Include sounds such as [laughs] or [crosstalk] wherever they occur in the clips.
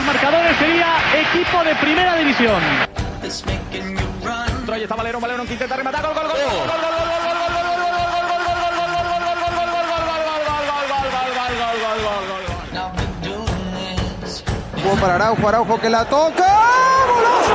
los marcadores sería equipo de primera división. Ahí está Valero, Valero que intenta rematar. Gol, gol, gol, gol, gol, gol, gol. Para Araujo, Araujo que la toca. ¡Golazo!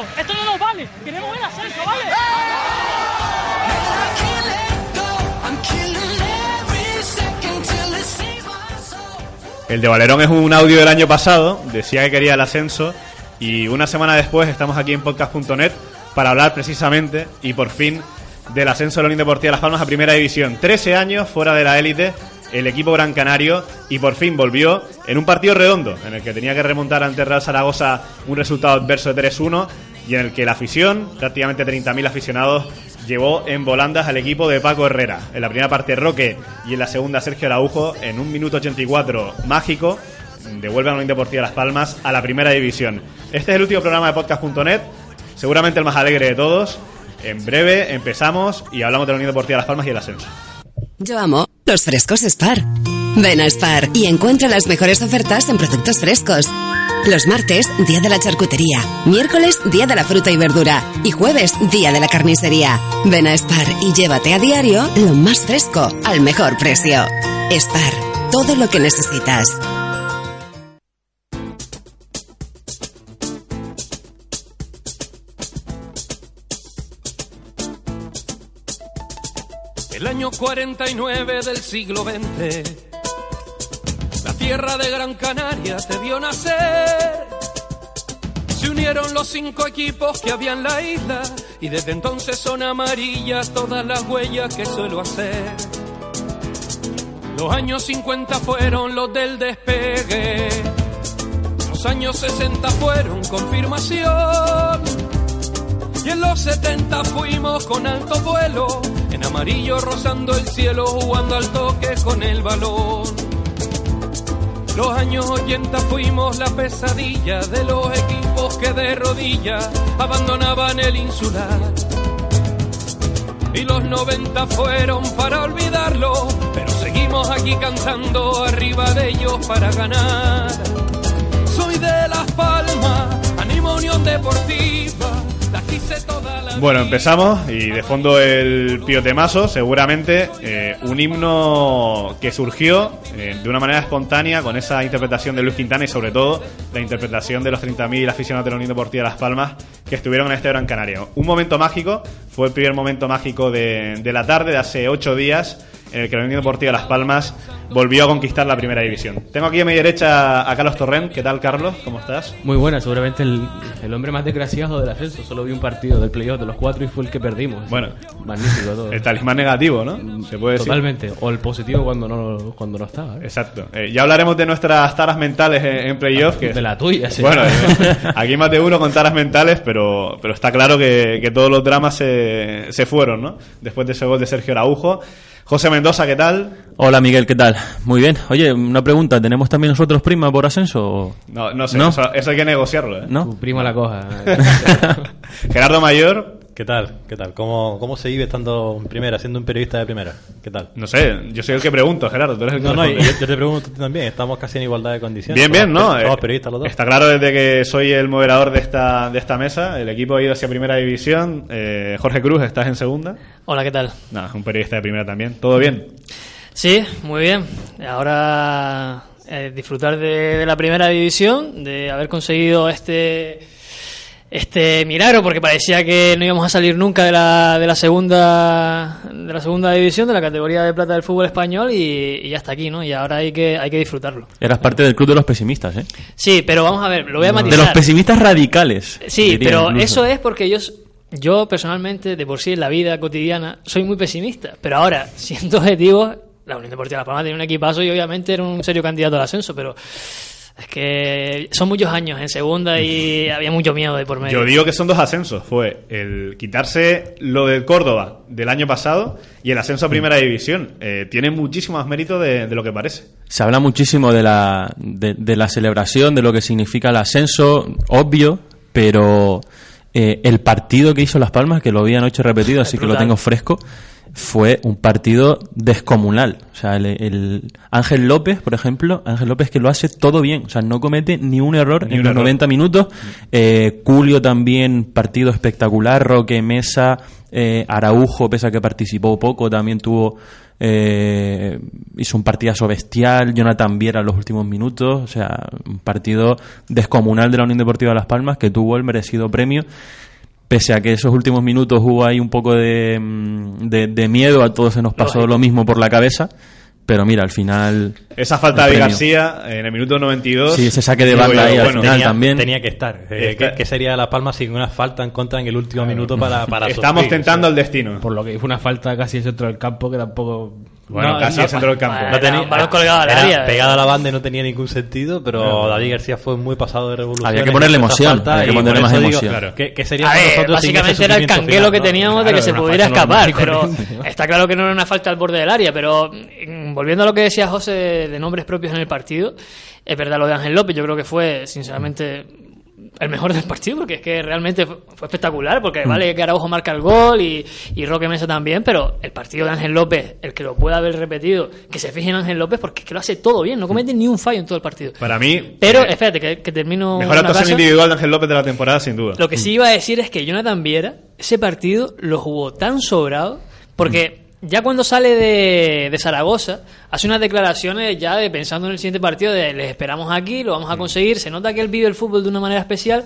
Esto no nos vale. Queremos el ascenso, ¿vale? El de Valerón es un audio del año pasado, decía que quería el ascenso y una semana después estamos aquí en podcast.net para hablar precisamente y por fin del ascenso de la Unión Deportiva Las Palmas a Primera División. 13 años fuera de la élite, el equipo gran canario y por fin volvió en un partido redondo en el que tenía que remontar ante Real Zaragoza un resultado adverso de 3-1 y en el que la afición, prácticamente 30.000 aficionados, llevó en volandas al equipo de Paco Herrera. En la primera parte Roque y en la segunda Sergio Araujo, en un minuto 84 mágico, devuelve a la Unión Deportiva Las Palmas a la primera división. Este es el último programa de podcast.net, seguramente el más alegre de todos. En breve empezamos y hablamos de la Unión Deportiva Las Palmas y el ascenso. Yo amo frescos Spar. Ven a Spar y encuentra las mejores ofertas en productos frescos. Los martes, día de la charcutería. Miércoles, día de la fruta y verdura. Y jueves, día de la carnicería. Ven a Spar y llévate a diario lo más fresco al mejor precio. Spar, todo lo que necesitas. 49 del siglo XX, la tierra de Gran Canaria te vio nacer. Se unieron los cinco equipos que había en la isla y desde entonces son amarillas todas las huellas que suelo hacer. Los años 50 fueron los del despegue, los años 60 fueron confirmación. Y en los 70 fuimos con alto vuelo, en amarillo rozando el cielo, jugando al toque con el balón. Los años 80 fuimos la pesadilla de los equipos que de rodillas abandonaban el insular. Y los 90 fueron para olvidarlo, pero seguimos aquí cantando arriba de ellos para ganar. Soy de Las Palmas, animo Unión Deportiva. Bueno, empezamos y de fondo el Pío Temazo, seguramente eh, un himno que surgió eh, de una manera espontánea con esa interpretación de Luis Quintana y sobre todo la interpretación de los 30.000 aficionados de la Unión Deportiva Las Palmas que estuvieron en este Gran Canario. Un momento mágico, fue el primer momento mágico de, de la tarde de hace ocho días en el que la Unión Deportiva Las Palmas volvió a conquistar la primera división. Tengo aquí a mi derecha a Carlos Torrent. ¿Qué tal, Carlos? ¿Cómo estás? Muy buena, seguramente el, el hombre más desgraciado del ascenso. Solo vi un partido del playoff de los cuatro y fue el que perdimos. Bueno, magnífico todo. [laughs] El talismán negativo, ¿no? Se puede decir. Totalmente. O el positivo cuando no, cuando no estaba. ¿eh? Exacto. Eh, ya hablaremos de nuestras taras mentales en, en playoff. Que... De la tuya, sí. Bueno, eh, [laughs] aquí más de uno con taras mentales, pero, pero está claro que, que todos los dramas se, se fueron, ¿no? Después de ese gol de Sergio Araujo. José Mendoza, ¿qué tal? Hola Miguel, ¿qué tal? Muy bien. Oye, una pregunta, ¿tenemos también nosotros prima por ascenso? o- No, no sé, ¿No? Eso, eso hay que negociarlo, ¿eh? ¿No? Tu prima la coja. [laughs] Gerardo Mayor, ¿qué tal? ¿Qué tal? ¿Cómo, ¿Cómo se vive estando en primera, siendo un periodista de primera? ¿Qué tal? No sé, yo soy el que pregunto, Gerardo. Tú eres el que No, no, yo, yo te pregunto a ti también, estamos casi en igualdad de condiciones. Bien, bien, ¿no? Somos Eh, periodistas los dos. Está claro desde que soy el moderador de esta, de esta mesa. El equipo ha ido hacia primera división. Eh, Jorge Cruz, estás en segunda. Hola, ¿qué tal? Nada, un periodista de primera también. ¿Todo bien? Sí, muy bien. Ahora eh, disfrutar de, de la primera división, de haber conseguido este este milagro, porque parecía que no íbamos a salir nunca de la, de la segunda de la segunda división, de la categoría de plata del fútbol español y, y ya está aquí, ¿no? Y ahora hay que hay que disfrutarlo. Eras parte del club de los pesimistas, ¿eh? Sí, pero vamos a ver, lo voy a De matizar. los pesimistas radicales. Sí, diría pero incluso. eso es porque yo, yo personalmente, de por sí en la vida cotidiana, soy muy pesimista. Pero ahora, siendo objetivo, la Unión Deportiva Las Palmas tenía un equipazo y obviamente era un serio candidato al ascenso, pero es que son muchos años en segunda y [laughs] había mucho miedo de por medio. Yo digo que son dos ascensos. Fue el quitarse lo del Córdoba del año pasado y el ascenso a primera división. Eh, tiene muchísimo más mérito de, de lo que parece. Se habla muchísimo de la, de, de la celebración, de lo que significa el ascenso, obvio, pero eh, el partido que hizo Las Palmas, que lo vi anoche repetido, así que lo tengo fresco, fue un partido descomunal. O sea, el, el Ángel López, por ejemplo, Ángel López que lo hace todo bien, o sea, no comete ni un error Ni en un los error. 90 minutos. Eh, Julio también, partido espectacular, Roque Mesa, eh, Araujo, pese a que participó poco, también tuvo eh, hizo un partidazo bestial, Jonathan Viera en los últimos minutos, o sea, un partido descomunal de la Unión Deportiva Las Palmas que tuvo el merecido premio. Pese a que esos últimos minutos hubo ahí un poco de, mm, de, de miedo, a todos se nos pasó Lógico. lo mismo por la cabeza. Pero mira, al final. Esa falta el de. García en el minuto 92. Sí, ese saque de banda ahí al bueno, final tenía, también. tenía que estar. Eh, ¿qué, qué sería de Las Palmas sin una falta en contra en el último minuto para, para Estamos sufrir? tentando el destino. Por lo que fue una falta casi en centro del campo que tampoco. Bueno, No, casi no, el centro del campo. bueno, No tenía, balón colgado al era área, pegada eh. a la banda y no tenía ningún sentido, pero David García fue muy pasado de revolución. Había que ponerle emoción, había que ponerle más emoción. Claro. ¿Qué, qué sería A para ver, nosotros básicamente era el canguelo final, que teníamos de que se pudiera escapar, pero está claro que no era una falta al borde del área, pero mm, volviendo a lo que decía José de nombres propios en el partido, es verdad lo de Ángel López, yo creo que fue, sinceramente, el mejor del partido, porque es que realmente fue, fue espectacular, Mm. porque vale que Araujo marca el gol y, y Roque Mesa también, pero el partido de Ángel López, el que lo pueda haber repetido, que se fije en Ángel López, porque es que lo hace todo bien, no comete ni un fallo en todo el partido. Para mí, Pero, eh, espérate, que, que termino mejor actuación individual de Ángel López de la temporada, sin duda. Lo que sí iba a decir es que Jonathan Viera, ese partido lo jugó tan sobrado, porque ya cuando sale de, de Zaragoza, hace unas declaraciones ya de pensando en el siguiente partido de les esperamos aquí, lo vamos a conseguir, se nota que él vive el fútbol de una manera especial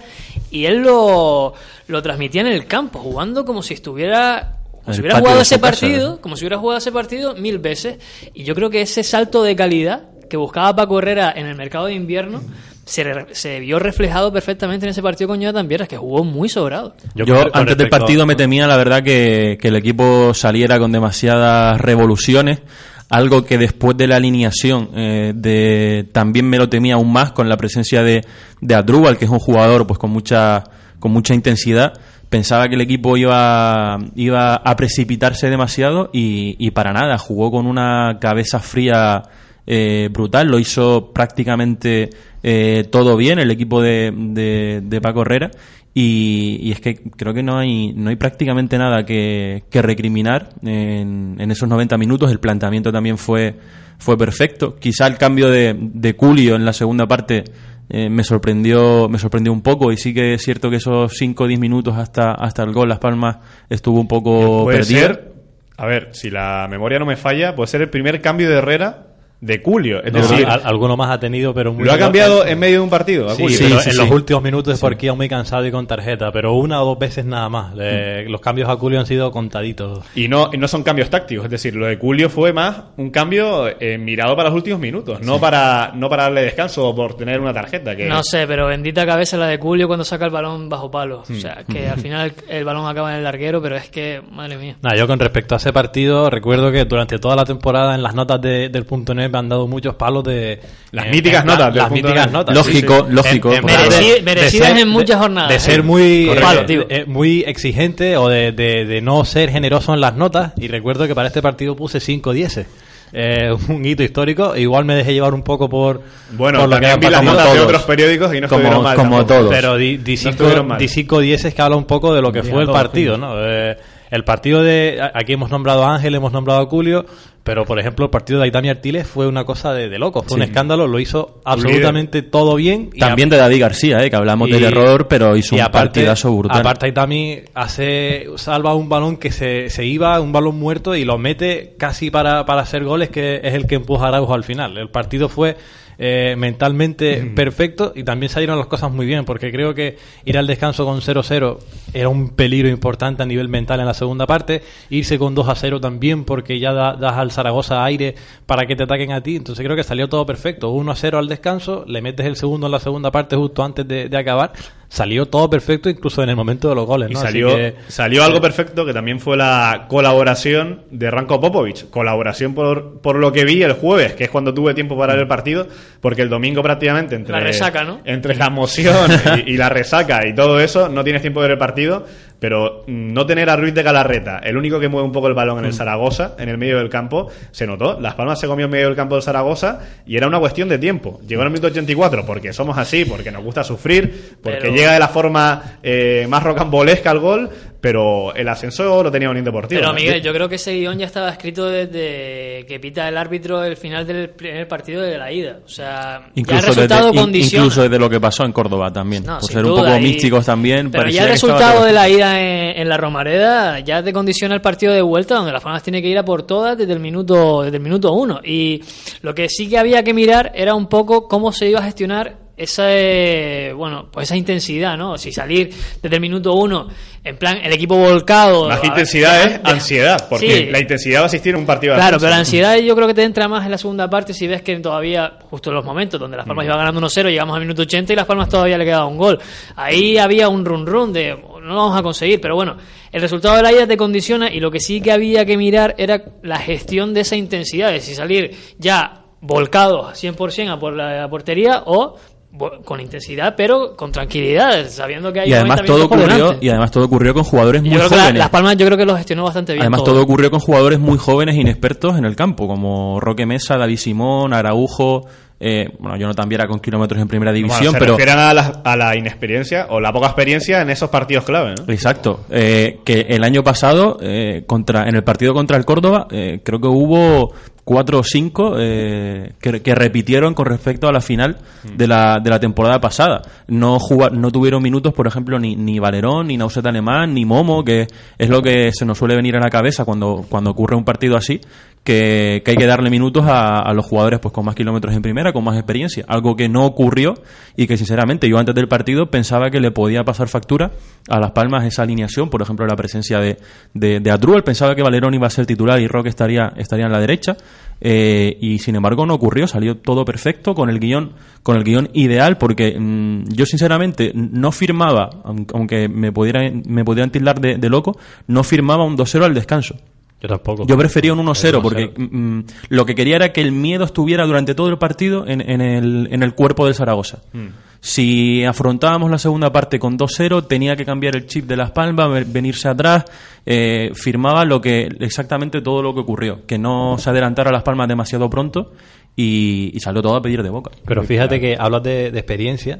y él lo, lo transmitía en el campo, jugando como si estuviera... Como si hubiera jugado ese partido, como si hubiera jugado ese partido mil veces. Y yo creo que ese salto de calidad que buscaba Paco Herrera en el mercado de invierno se, re- se vio reflejado perfectamente en ese partido con Jonathan Vieras, que jugó muy sobrado. Yo, antes del partido me temía, la verdad, que, que el equipo saliera con demasiadas revoluciones. Algo que después de la alineación eh, de, también me lo temía aún más con la presencia de, de Adrúbal, que es un jugador pues con mucha, con mucha intensidad. Pensaba que el equipo iba, iba a precipitarse demasiado y, y para nada. Jugó con una cabeza fría eh, brutal, lo hizo prácticamente eh, todo bien el equipo de, de, de Paco Herrera. Y, y es que creo que no hay no hay prácticamente nada que, que recriminar en, en esos 90 minutos, el planteamiento también fue, fue perfecto, quizá el cambio de, de Culio en la segunda parte eh, me sorprendió me sorprendió un poco. Y sí que es cierto que esos 5 o 10 minutos hasta, hasta el gol Las Palmas estuvo un poco perdido. ser, a ver, si la memoria no me falla, puede ser el primer cambio de Herrera de Culio. Es No, decir, al- alguno más ha tenido, pero muy lo ha cambiado en medio de un partido. a Sí, Culio. pero sí, en sí. los últimos minutos es porque iba muy cansado y con tarjeta, pero una o dos veces nada más. Le- Los cambios a Julio han sido contaditos. Y no, y no son cambios tácticos, es decir, lo de Culio fue más un cambio eh, mirado para los últimos minutos, no para no para darle descanso o por tener una tarjeta. Que No sé, pero bendita cabeza la de Julio cuando saca el balón bajo palo. Hmm. O sea, que al final el, el balón acaba en el larguero, pero es que, madre mía. Nada, yo con respecto a ese partido, recuerdo que durante toda la temporada en las notas de- del punto me han dado muchos palos de... Las en- míticas en- notas Las míticas notas. Lógico, lógico, En- en porque- plan de- Mereci- de merecidas ser- en muchas de- jornadas, De ¿eh? ser muy, Correcto. eh, Palo, tío. eh, muy exigente o de, de- de no ser generoso en las notas. Y recuerdo que para este partido puse 5 10. eh, [laughs] un hito histórico. Igual me dejé llevar un poco por. Bueno, por lo también que vi las notas de todos. otros periódicos y no Como- estuvieron mal. como tampoco. todos. Pero di, No di cinco, estuvieron mal. di cinco dieces que habla un poco de lo que Mira, fue el partido, sí. ¿no? El partido de. Aquí hemos nombrado a Ángel, hemos nombrado a Julio, pero por ejemplo, el partido de Aitami Artiles fue una cosa de, de loco. Fue un escándalo, lo hizo absolutamente todo bien. y También de David García, eh, que hablamos y- del error, pero hizo y un partidazo brutal. Aparte, Aitami hace, salva un balón que se, se iba, un balón muerto, y lo mete casi para, para hacer goles, que es el que empuja a Araujo al final. El partido fue eh, mentalmente perfecto y también salieron las cosas muy bien, porque creo que ir al descanso con 0-0 era un peligro importante a nivel mental en la segunda parte. Irse con 2-0 también, porque ya da- das al Zaragoza aire para que te ataquen a ti. Entonces creo que salió todo perfecto. 1-0 al descanso, le metes el segundo en la segunda parte justo antes de, de acabar. Salió todo perfecto, incluso en el momento de los goles. Y salió, que- salió algo perfecto que también fue la colaboración de Ranko Popovic. Colaboración por, por lo que vi el jueves, que es cuando tuve tiempo para ver el partido, porque el domingo prácticamente entre La resaca, ¿no? entre la emoción [laughs] y, y la resaca y todo eso, no tienes tiempo de ver el partido, pero mm, no tener a Ruiz de Galarreta, el único que mueve un poco el balón en el Zaragoza, en el medio del campo, se notó. Las Palmas se comió en medio del campo del Zaragoza y era una cuestión de tiempo. Llegó en el minuto 84 porque somos así, porque nos gusta sufrir, porque Pero- llega de la forma eh, más rocambolesca al gol, pero el ascenso lo tenía Unión Deportivo. Pero. Miguel, yo creo que ese guion ya estaba escrito desde que pita el árbitro el final del primer partido de la ida. O sea, ya el Incluso resultado desde, condiciona. incluso desde lo que pasó en Córdoba también. No, por ser un poco y- místicos también. Pero ya el resultado de la ida en, en la Romareda ya te condiciona el partido de vuelta, donde las Palmas tiene que ir a por todas desde el minuto desde el minuto uno. Y lo que sí que había que mirar era un poco cómo se iba a gestionar esa eh, bueno pues esa intensidad, ¿no? Si salir desde el minuto uno en plan el equipo volcado. Más intensidad es ansiedad, porque Sí. la intensidad va a existir en un partido Claro, pero la ansiedad yo creo que te entra más en la segunda parte si ves que todavía, justo en los momentos donde Las Palmas Mm. iba ganando 1-0, llegamos al minuto 80 y Las Palmas todavía le quedaba un gol. Ahí había un run run de no lo vamos a conseguir, pero bueno, el resultado de la ida te condiciona y lo que sí que había que mirar era la gestión de esa intensidad, de si salir ya volcados 100% a por la portería o con intensidad, pero con tranquilidad, sabiendo que hay Y además 90 todo ocurrió y además todo ocurrió con jugadores muy yo creo que la- jóvenes. Las Palmas yo creo que lo gestionó bastante bien. Además, todo ocurrió con jugadores muy jóvenes e inexpertos en el campo, como Roque Mesa, David Simón, Araujo, eh, bueno, Jonathan Viera con kilómetros en primera Bueno, división, se pero... refieren a la, a la inexperiencia o la poca experiencia en esos partidos clave, ¿no? Exacto, eh, que el año pasado, eh, contra, en el partido contra el Córdoba, eh, creo que hubo cuatro o cinco eh, que, repitieron con respecto a la final de la, de la temporada pasada. No, no tuvieron minutos, por ejemplo, ni, ni Valerón, ni Nauset Alemán, ni Momo, que es lo que se nos suele venir a la cabeza cuando, cuando ocurre un partido así, que, que hay que darle minutos a, a los jugadores pues con más kilómetros en primera, con más experiencia. Algo que no ocurrió y que sinceramente yo antes del partido pensaba que le podía pasar factura a Las Palmas esa alineación, por ejemplo la presencia de, de, de Adrúbal, pensaba que Valerón iba a ser titular y Roque estaría, estaría en la derecha. eh, y sin embargo no ocurrió, salió todo perfecto con el guion, con el guion ideal, porque mm, yo sinceramente no firmaba, aun- aunque me pudieran, me pudieran tildar de, de loco, no firmaba un 2-0 al descanso. Yo tampoco. Yo prefería un 1-0 El 1-0. porque mm, lo que quería era que el miedo estuviera durante todo el partido en, en el, en el cuerpo del Zaragoza. Si afrontábamos la segunda parte con 2-0, tenía que cambiar el chip de Las Palmas, ve- venirse atrás, eh, firmaba lo que exactamente todo lo que ocurrió, que no se adelantara Las Palmas demasiado pronto y, y salió todo a pedir de boca. Pero fíjate que hablas de, de experiencia.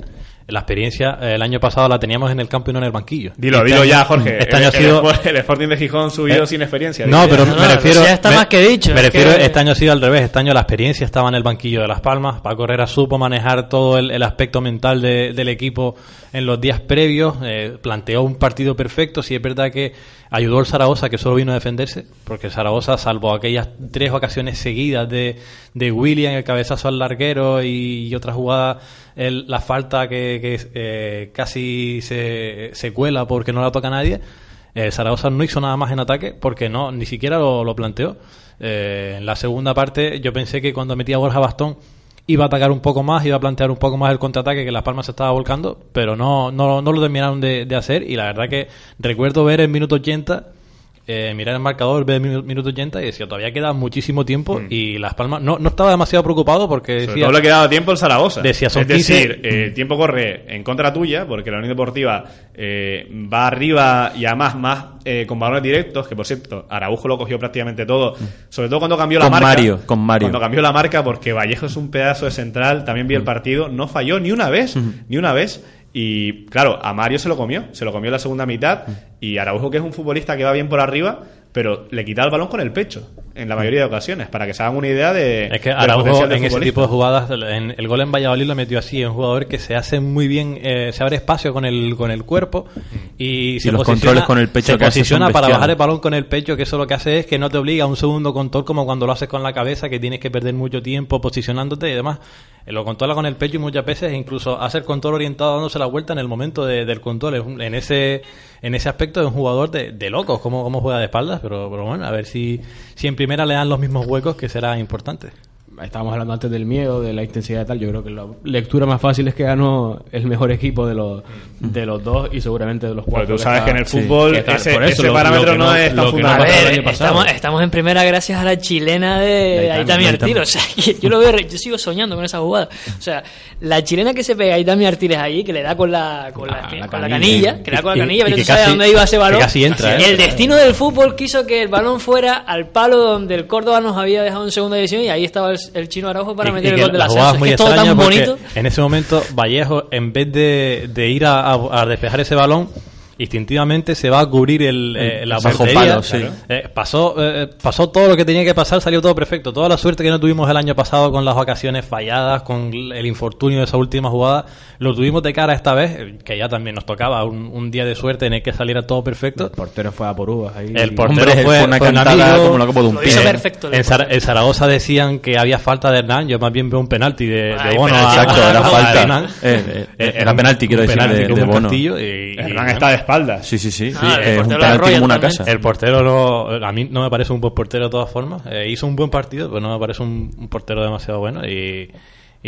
La experiencia eh, el año pasado la teníamos en el campo y no en el banquillo. Dilo, Este dilo año- ya, Jorge. Este año el, ha sido. el, el Sporting de Gijón subido Eh, sin experiencia. No, pero. No, me no, refiero. ya está me- más que dicho, Me refiero, que- este año ha sido al revés. Este año la experiencia estaba en el banquillo de Las Palmas. Paco Herrera supo manejar todo el, el aspecto mental de- del equipo en los días previos. eh, planteó un partido perfecto. Sí, es verdad que ayudó al Zaragoza, que solo vino a defenderse. Porque el Zaragoza, salvo aquellas tres ocasiones seguidas de, de William, el cabezazo al larguero y, y otra jugada, el- la falta que, que, eh, casi se, se cuela porque no la toca nadie. Eh, Zaragoza no hizo nada más en ataque porque no ni siquiera lo, planteó. Eh, en la segunda parte yo pensé que cuando metía Borja Bastón iba a atacar un poco más, iba a plantear un poco más el contraataque que Las Palmas se estaba volcando, pero no, no, no lo terminaron de, de hacer y la verdad que recuerdo ver en minuto 80 eh, mirar el marcador, ver el minuto 80 y decía, todavía queda muchísimo tiempo y Las Palmas no, no estaba demasiado preocupado porque Mm. Sobre decía, todo le quedaba tiempo el Zaragoza. Decía, son es 15 decir, eh, el tiempo corre en contra tuya, porque la Unión Deportiva eh, va arriba y además más eh, con balones directos, que por cierto, Araujo lo cogió prácticamente todo, sobre todo cuando cambió la Con marca. Mario, con Mario. Cuando cambió la marca, porque Vallejo es un pedazo de central, también vi el partido, no falló ni una vez, ni una vez. Y claro, a Mario se lo comió, se lo comió en la segunda mitad. Y Araujo, que es un futbolista que va bien por arriba, pero le quita el balón con el pecho, en la mayoría de ocasiones, para que se hagan una idea de. Es que Araujo en ese tipo de jugadas, en el gol en Valladolid lo metió así, un jugador que se hace muy bien, eh, se abre espacio con el con el cuerpo y, se los posiciona- controles con el pecho se que hace son posiciona para bajar el balón con el pecho, que eso lo que hace es que no te obliga a un segundo control como cuando lo haces con la cabeza, que tienes que perder mucho tiempo posicionándote y demás. Eh, Lo controla con el pecho y muchas veces incluso hace el control orientado dándose la vuelta en el momento de- del control. Es un- En ese en ese aspecto es un jugador de, de locos, como, como juega de espaldas, pero, pero bueno, a ver si, si en primera le dan los mismos huecos, que será importante. Estábamos hablando antes del miedo, de la intensidad y tal. Yo creo que la lectura más fácil es que ganó el mejor equipo de los, de los dos y seguramente de los cuatro. tú sabes que en el fútbol está- ese- por eso, ese parámetro no es tan que fundamental. el ver, estamos, estamos en primera gracias a la chilena de Aitami, Artiles. [laughs] O sea, que yo lo veo, yo sigo soñando con esa jugada. O sea, la chilena que se pega a Aitami Artiles ahí, que le da con la, con la, La- la con la canilla. que le da con la canilla, y pero que tú sabes dónde iba ese que balón. casi entra, ¿eh? El destino del fútbol quiso que el balón fuera al palo donde el Córdoba nos había dejado en segunda división y ahí estaba el, el chino Araujo para Y- meter y el gol de la la jugada es muy [laughs] Es todo tan bonito. En ese momento, Vallejo, en vez de, de ir a, a- a despejar ese balón, instintivamente se va a cubrir el, eh, la bajo portería. palo, sí. Eh, pasó, eh, pasó todo lo que tenía que pasar, salió todo perfecto. Toda la suerte que no tuvimos el año pasado con las ocasiones falladas, con el infortunio de esa última jugada, lo tuvimos de cara esta vez, que ya también nos tocaba un, un día de suerte en el que saliera todo perfecto. El portero fue a por uvas ahí. El portero Hombre, fue, fue una fue un cantada amigo. como la copa de un Lo hizo perfecto. En, en Zaragoza decían que había falta de Hernán, yo más bien veo un penalti de, de Ay, Bono. penalti, a- Exacto, a- era a falta. Hernán. Eh, eh, Eh, era penalti, quiero decir, de- de Bono. castillo y- y- Hernán está de espaldas. Sí, sí, sí. Ah, sí, el es portero un como una casa. El portero no, a mí no me parece un buen portero de todas formas. Eh, hizo un buen partido, pero no me parece un, un portero demasiado bueno. Y,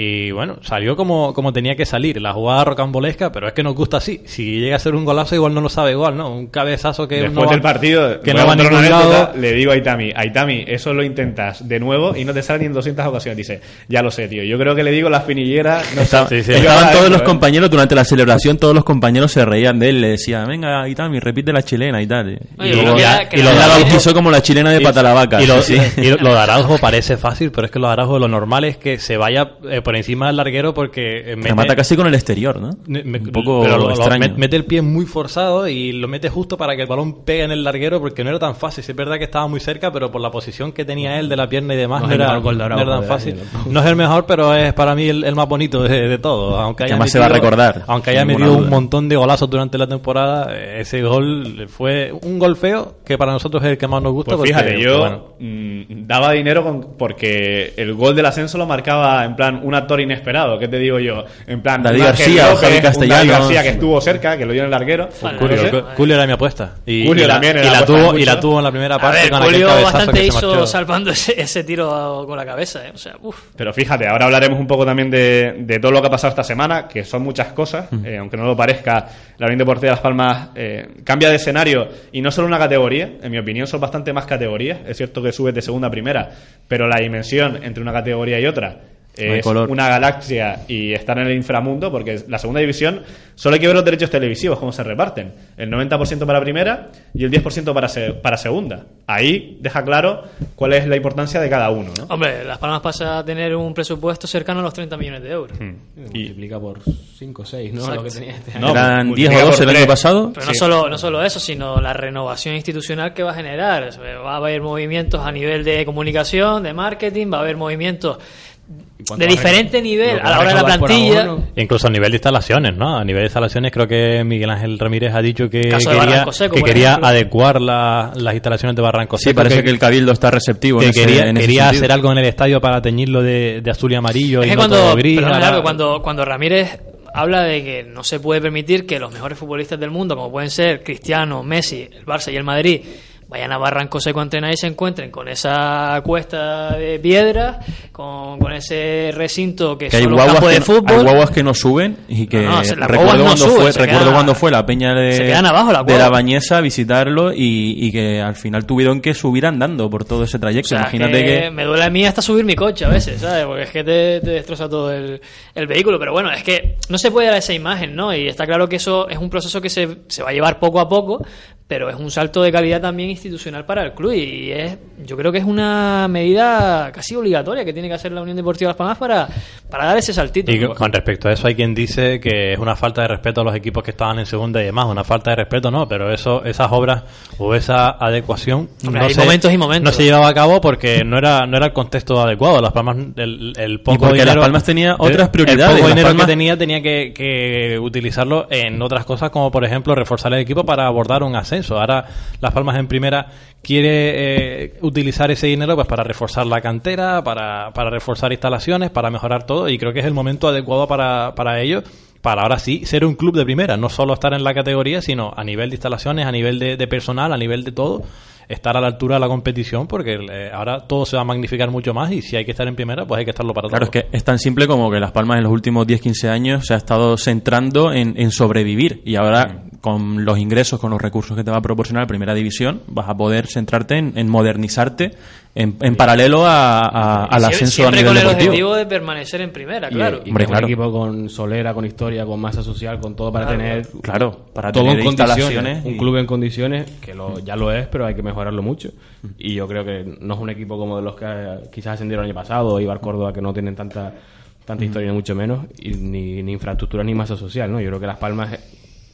y bueno, salió como, como tenía que salir. La jugada rocambolesca, pero es que nos gusta así. Si llega a ser un golazo, igual no lo sabe igual, ¿no? Un cabezazo que Después no va- del partido, que no a va a ningún lado. le digo a Itami, Aitami, eso lo intentas de nuevo y no te sale ni en 200 ocasiones. Dice, ya lo sé, tío. Yo creo que le digo la finillera. No sé, sí, Estaban todos los ¿eh? compañeros durante la celebración, todos los compañeros se reían de él, le decían, venga, Itami, repite la chilena y tal. Y Oye, luego pero que la- era- que y era- lo la bautizó como la chilena de Y- Patalavaca. Y lo, sí, sí. y lo de Araujo parece fácil, pero es que lo de Araujo lo normal es que se vaya eh, por encima del larguero porque eh, mete- Remata casi con el exterior, ¿no? me- Un poco pero lo- lo- extraño. met- mete el pie muy forzado y lo mete justo para que el balón pegue en el larguero porque no era tan fácil. Sí, Es verdad que estaba muy cerca, pero por la posición que tenía él de la pierna y demás No no, era, no era tan fácil. No es el mejor, pero es para mí el, el más bonito de, de todo. Aunque haya además se va a recordar, Aunque haya metido un duda. montón de golazos durante la temporada, eh, ese gol fue un gol feo que para nosotros es el que más nos gusta. Pues porque- fíjate, yo bueno, mm, daba dinero con- porque el gol del ascenso lo marcaba en plan un actor inesperado. ¿Qué te digo yo? En plan, David García López, Javi Castellanos. García que estuvo cerca, que lo dio en el larguero. Vale, Julio, No sé. Julio. Julio era mi apuesta. Y, Julio y la, también era y la apuesta tuvo, mucho. y la tuvo en la primera A parte ver, con aquel Julio bastante hizo salvando ese, ese tiro con la cabeza, ¿eh? O sea, uff. Pero fíjate, ahora hablaremos un poco también de, de todo lo que ha pasado esta semana, que son muchas cosas, eh, aunque no lo parezca, la Unión Deportiva de Las Palmas eh, cambia de escenario y no solo una categoría, en mi opinión son bastante más categorías, es cierto que sube de segunda a primera, pero la dimensión entre una categoría y otra es color. una galaxia y estar en el inframundo, porque la segunda división solo hay que ver los derechos televisivos, cómo se reparten. El 90% para primera y el 10% para, se- para segunda. Ahí deja claro cuál es la importancia de cada uno. ¿no? Hombre, Las Palmas pasa a tener un presupuesto cercano a los 30 millones de euros. Y, Multiplica por 5 o 6, ¿no? Lo que tenía este año. No, Eran 10 multiplica o por 12 el año pasado. Pero no, Sí. solo, no solo eso, sino la renovación institucional que va a generar. Va a haber movimientos a nivel de comunicación, de marketing, va a haber movimientos de diferente re- nivel a la hora de la plantilla. Incluso a nivel de instalaciones, ¿no? A nivel de instalaciones creo que Miguel Ángel Ramírez ha dicho que quería, Seco, que quería ejemplo. adecuar la- las instalaciones de Barranco Sí, Seco, parece que el Cabildo está receptivo. que en ese- quería, en quería hacer algo en el estadio para teñirlo de, de azul y amarillo Es y que no cuando, todo gris. cuando, cuando Ramírez habla de que no se puede permitir que los mejores futbolistas del mundo, como pueden ser Cristiano, Messi, el Barça y el Madrid, vayan a Barranco Seco a entrenar y se encuentren con esa cuesta de piedra, con, con ese recinto que, Que campos que, de no- fútbol. hay guaguas que no suben y que No, no, se- las recuerdo, cuando, suben, fue, recuerdo quedan- cuando fue la peña de, se quedan abajo las de la. Bañesa a visitarlo y, y que al final tuvieron que subir andando por todo ese O trayecto. sea, Imagínate que que... me duele a mí hasta subir mi coche a veces, ¿sabes? Porque es que te, te destroza todo el, el vehículo. Pero bueno, es que no se puede dar esa imagen, ¿no? Y está claro que eso es un proceso que se, se va a llevar poco a poco, pero es un salto de calidad también institucional para el club. Y es, yo creo que es una medida casi obligatoria que tiene que hacer la Unión Deportiva Las Palmas para, para dar ese saltito. Y con- respecto a eso hay quien dice que es una falta de respeto a los equipos que estaban en segunda y demás, una falta de respeto no, pero eso esas obras o esa adecuación Hombre, no, hay se, momentos y momentos. no se llevaba a cabo porque no era no era el contexto adecuado. Las Palmas el, el poco porque Las dinero, Palmas tenía otras prioridades. El poco Las dinero Palmas- que tenía tenía que, que utilizarlo en otras cosas como por ejemplo reforzar el equipo para abordar un ascenso. Ahora Las Palmas en primera quiere eh, utilizar ese dinero pues para reforzar la cantera, para, para reforzar instalaciones, para mejorar todo y creo que es el momento adecuado para, para ello. Para ahora sí ser un club de primera, no solo estar en la categoría, sino a nivel de instalaciones, a nivel de, de personal, a nivel de todo, estar a la altura de la competición, porque eh, ahora todo se va a magnificar mucho más y si hay que estar en primera, pues hay que estarlo para Claro, es que es tan simple como que Las Palmas en los últimos 10-15 años se ha estado centrando en, en sobrevivir y ahora con los ingresos, con los recursos que te va a proporcionar la Primera División, vas a poder centrarte en, en modernizarte en, en paralelo a, a- al ascenso a siempre nivel con el deportivo. objetivo de permanecer en primera, claro. Y, Hombre, que claro. un equipo con solera, con historia, con masa social, con todo para Claro, tener Claro, para todo tener en condiciones, un club en condiciones que lo, ya lo es, pero hay que mejorarlo mucho. Y yo creo que no es un equipo como de los que eh, quizás ascendieron el año pasado, o Ibar Córdoba, que no tienen tanta tanta historia ni mucho menos, y ni, ni infraestructura ni masa social, ¿no? Yo creo que Las Palmas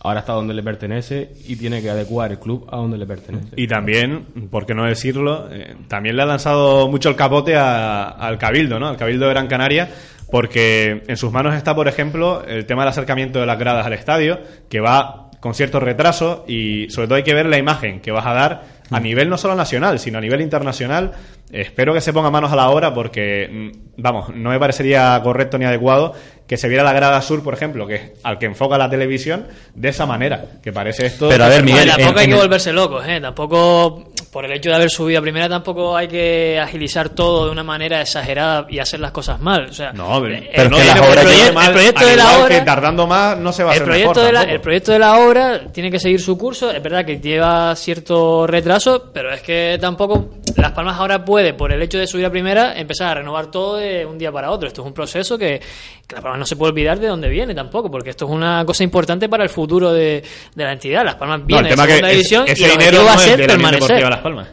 ahora está donde le pertenece y tiene que adecuar el club a donde le pertenece. Y también, por qué no decirlo, eh, también le ha lanzado mucho el capote a- al Cabildo, ¿no? Al Cabildo de Gran Canaria, porque en sus manos está, por ejemplo, el tema del acercamiento de las gradas al estadio, que va con cierto retraso y sobre todo hay que ver la imagen que vas a dar a nivel no solo nacional, sino a nivel internacional. Espero que se ponga manos a la obra porque, mm, vamos, no me parecería correcto ni adecuado que se viera la grada sur, por ejemplo, que es al que enfoca la televisión, de esa manera, que parece esto... Pero a ver, Miguel, tampoco en- hay que el- volverse locos, ¿eh? Tampoco, por el hecho de haber subido a primera, tampoco hay que agilizar todo de una manera exagerada y hacer las cosas mal. O sea, No, pero, eh, pero el, no el proyecto- el de la obra... que tardando más no se va a el hacer proyecto, mejor de la, tampoco. el proyecto de la obra tiene que seguir su curso. Es verdad que lleva cierto retraso, pero es que tampoco Las Palmas ahora puede, por el hecho de subir a primera, empezar a renovar todo de un día para otro. Esto es un proceso que, que Las Palmas no se puede olvidar de dónde viene tampoco, porque esto es una cosa importante para el futuro de, de la entidad. Las Palmas No, viene tema de segunda es- división ese y el dinero va a no ser permanecer. Palmas.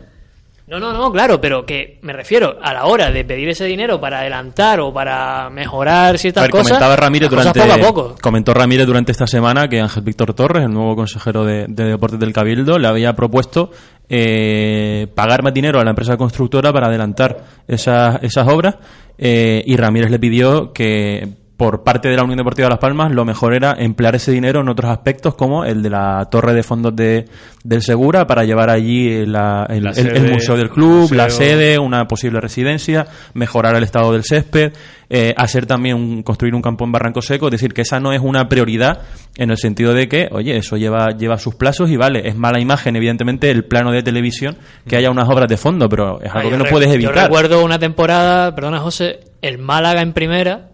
No, no, no, claro, pero que me refiero a la hora de pedir ese dinero para adelantar o para mejorar A ciertas ver, cosas. comentaba Ramírez cosas durante, poco a poco. comentó Ramírez durante esta semana que Ángel Víctor Torres, el nuevo consejero de, de Deportes del Cabildo, le había propuesto eh, pagar más dinero a la empresa constructora para adelantar esas, esas obras eh, y Ramírez le pidió que por parte de la Unión Deportiva de Las Palmas lo mejor era emplear ese dinero en otros aspectos como el de la torre de fondos de, del Segura para llevar allí la- el, La el- el sede, museo del club, la sede, una posible residencia, mejorar el estado del césped, eh, hacer también un- construir un campo en Barranco Seco, es decir, que esa no es una prioridad en el sentido de que, oye, eso lleva, lleva sus plazos y vale, es mala imagen, evidentemente, el plano de televisión, que haya unas obras de fondo, pero es algo Ah, que yo no puedes Yo evitar. recuerdo una temporada, perdona José, el Málaga en primera,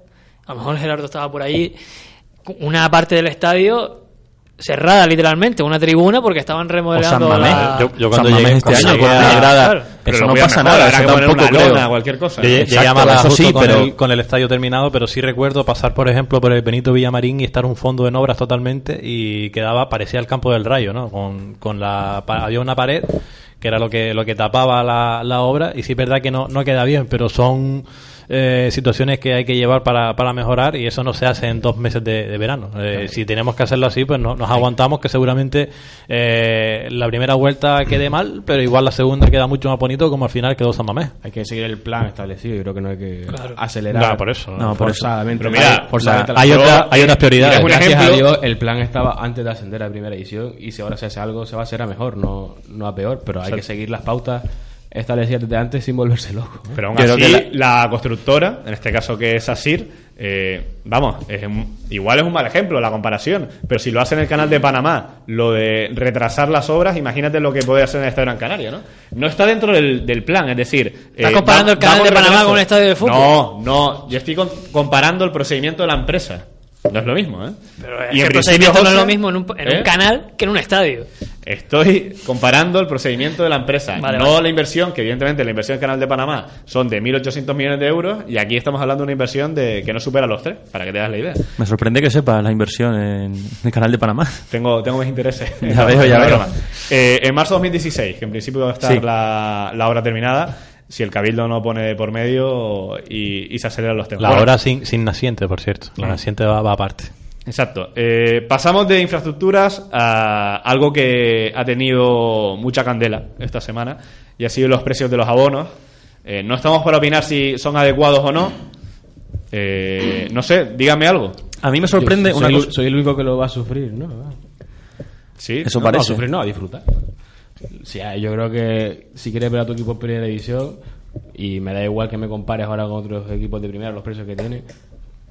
a lo mejor Gerardo estaba por ahí, una parte del estadio cerrada literalmente, una tribuna porque estaban remodelando O San Mamés. la... Yo, yo cuando San llegué este año con una grada, claro. Pero eso no pasa nada, eso tampoco una creo. lona, cualquier cosa. Yo llegué- Exacto, llegué a Málaga eso sí, con, pero- el, con el estadio terminado, pero sí recuerdo pasar, por ejemplo, por el Benito Villamarín y estar un fondo en obras totalmente y quedaba, parecía el campo del rayo, ¿no? Con, con la, había una pared que era lo que, lo que tapaba la, la obra y sí es verdad que no, no queda bien, pero son eh, situaciones que hay que llevar para, para mejorar y eso no se hace en dos meses de, de verano. Eh, Si tenemos que hacerlo así, pues no- nos aguantamos que seguramente eh, la primera vuelta quede mal, pero igual la segunda queda mucho más bonito como al final quedó San Mamés. Hay que seguir el plan establecido. Yo creo que no hay que Claro. acelerar. No, por eso. No, por eso. forzadamente. Pero mira, forzadamente hay, otra- hay otras prioridades. Mira, Gracias a ejemplo- Dios, el plan estaba antes de ascender a primera edición y si ahora se hace algo, se va a hacer a mejor, no, no a peor, pero hay que seguir las pautas establecida desde antes sin volverse loco. Pero aún Yo así, que la... constructora, en este caso que es Asir, eh, vamos, es un- igual es un mal ejemplo la comparación, pero si lo hace en el canal de Panamá, lo de retrasar las obras, imagínate lo que puede hacer en el Estadio Gran Canaria, ¿no? No está dentro del, del plan, es decir... ¿Estás comparando el canal de Panamá con un estadio de fútbol? No, no, yo estoy con- comparando el procedimiento de la empresa. No es lo mismo, ¿eh? Pero Y el procedimiento no es lo mismo en un, en un ¿eh? canal que en un estadio. Estoy comparando el procedimiento de la empresa, Vale, no vale. la inversión, que evidentemente la inversión del Canal de Panamá son de 1.800 millones de euros y aquí estamos hablando de una inversión de que no supera los tres, para que te das la idea. Me sorprende que sepas la inversión en el canal de Panamá. Tengo, tengo mis intereses. [laughs] Ya veo, ya veo. Eh, en marzo de 2016, que en principio va a estar Sí. la, la obra terminada, si el Cabildo no pone de por medio y, y se aceleran los temas. La Bueno, hora sin, sin naciente, por cierto. La naciente va, va aparte. Exacto. Eh, pasamos de infraestructuras a algo que ha tenido mucha candela esta semana y ha sido los precios de los abonos. Eh, no estamos para opinar si son adecuados o no. Eh, no sé, dígame algo. A mí me sorprende Yo una soy, cosa. el, soy el único que lo va a sufrir, ¿no? Sí, Eso no, parece. No, a sufrir no, a disfrutar. O sea, yo creo que si quieres ver a tu equipo en primera división, y me da igual que me compares ahora con otros equipos de primera, los precios que tiene,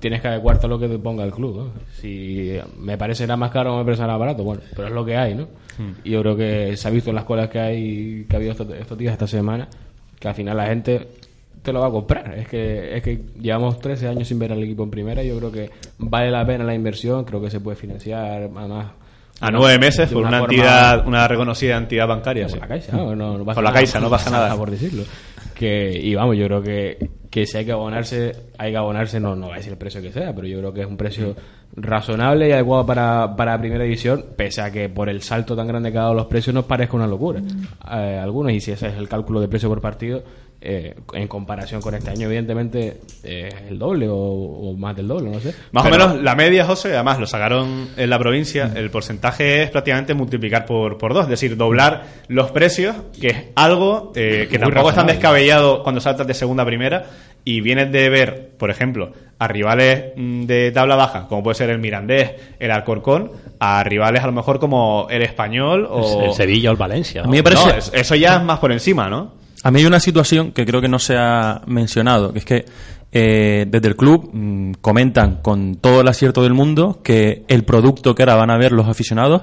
tienes que adecuarte a lo que te ponga el club. ¿no? Si me parecerá más caro o me parecerá barato, bueno, pero es lo que hay, ¿no? Y yo creo que se ha visto en las colas que hay, que ha habido estos, estos días, esta semana, que al final la gente te lo va a comprar. Es que, es que llevamos 13 años sin ver al equipo en primera y yo creo que vale la pena la inversión, creo que se puede financiar, además. A nueve meses por una forma- entidad, una reconocida entidad bancaria. sí. por la Caixa, no, no, no pasa Por la nada, Caixa, no pasa [laughs] nada. por decirlo. Que, y vamos, yo creo que, que si hay que abonarse, hay que abonarse, no, no va a decir el precio que sea, pero yo creo que es un precio razonable y adecuado para, para primera división, pese a que por el salto tan grande que ha dado los precios nos parezca una locura. Eh, algunos, y si ese es el cálculo de precio por partido, eh, en comparación con este año, evidentemente eh, es el doble o, o más del doble, no sé. Más Pero- o menos la media, José, además lo sacaron en la provincia, el porcentaje es prácticamente multiplicar por, por dos, es decir, doblar los precios, que es algo eh, que tampoco es tan descabellado cuando saltas de segunda a primera y vienes de ver, por ejemplo, a rivales mm, de tabla baja, como puede ser el Mirandés, el Alcorcón, a rivales a lo mejor como el Español o... El Sevilla o el Valencia. A mí me parece- No, eso ya es más por encima, ¿no? A mí hay una situación que creo que no se ha mencionado, que es que eh, desde el club mm, comentan con todo el acierto del mundo que el producto que ahora van a ver los aficionados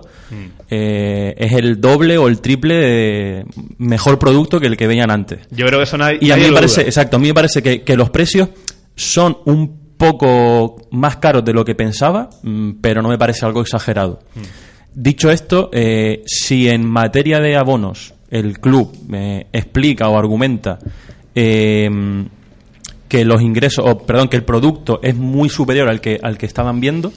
eh, es el doble o el triple de mejor producto que el que veían antes. Yo creo que eso nadie, Y a mí me parece, duda. exacto, a mí me parece que, que los precios son un poco más caros de lo que pensaba, mm, pero no me parece algo exagerado. Dicho esto, eh, si en materia de abonos el club explica o argumenta eh, que los ingresos, o perdón, que el producto es muy superior al que, al que estaban viendo,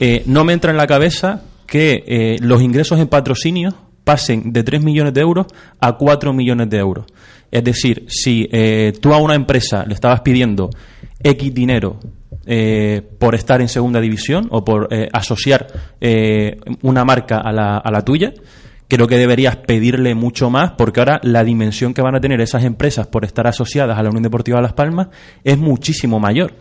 eh, no me entra en la cabeza que eh, los ingresos en patrocinio pasen de 3 millones de euros a 4 millones de euros. Es decir, si eh, tú a una empresa le estabas pidiendo X dinero por estar en segunda división o por asociar eh, una marca a la, a la tuya, creo que deberías pedirle mucho más porque ahora la dimensión que van a tener esas empresas por estar asociadas a la Unión Deportiva Las Palmas es muchísimo mayor.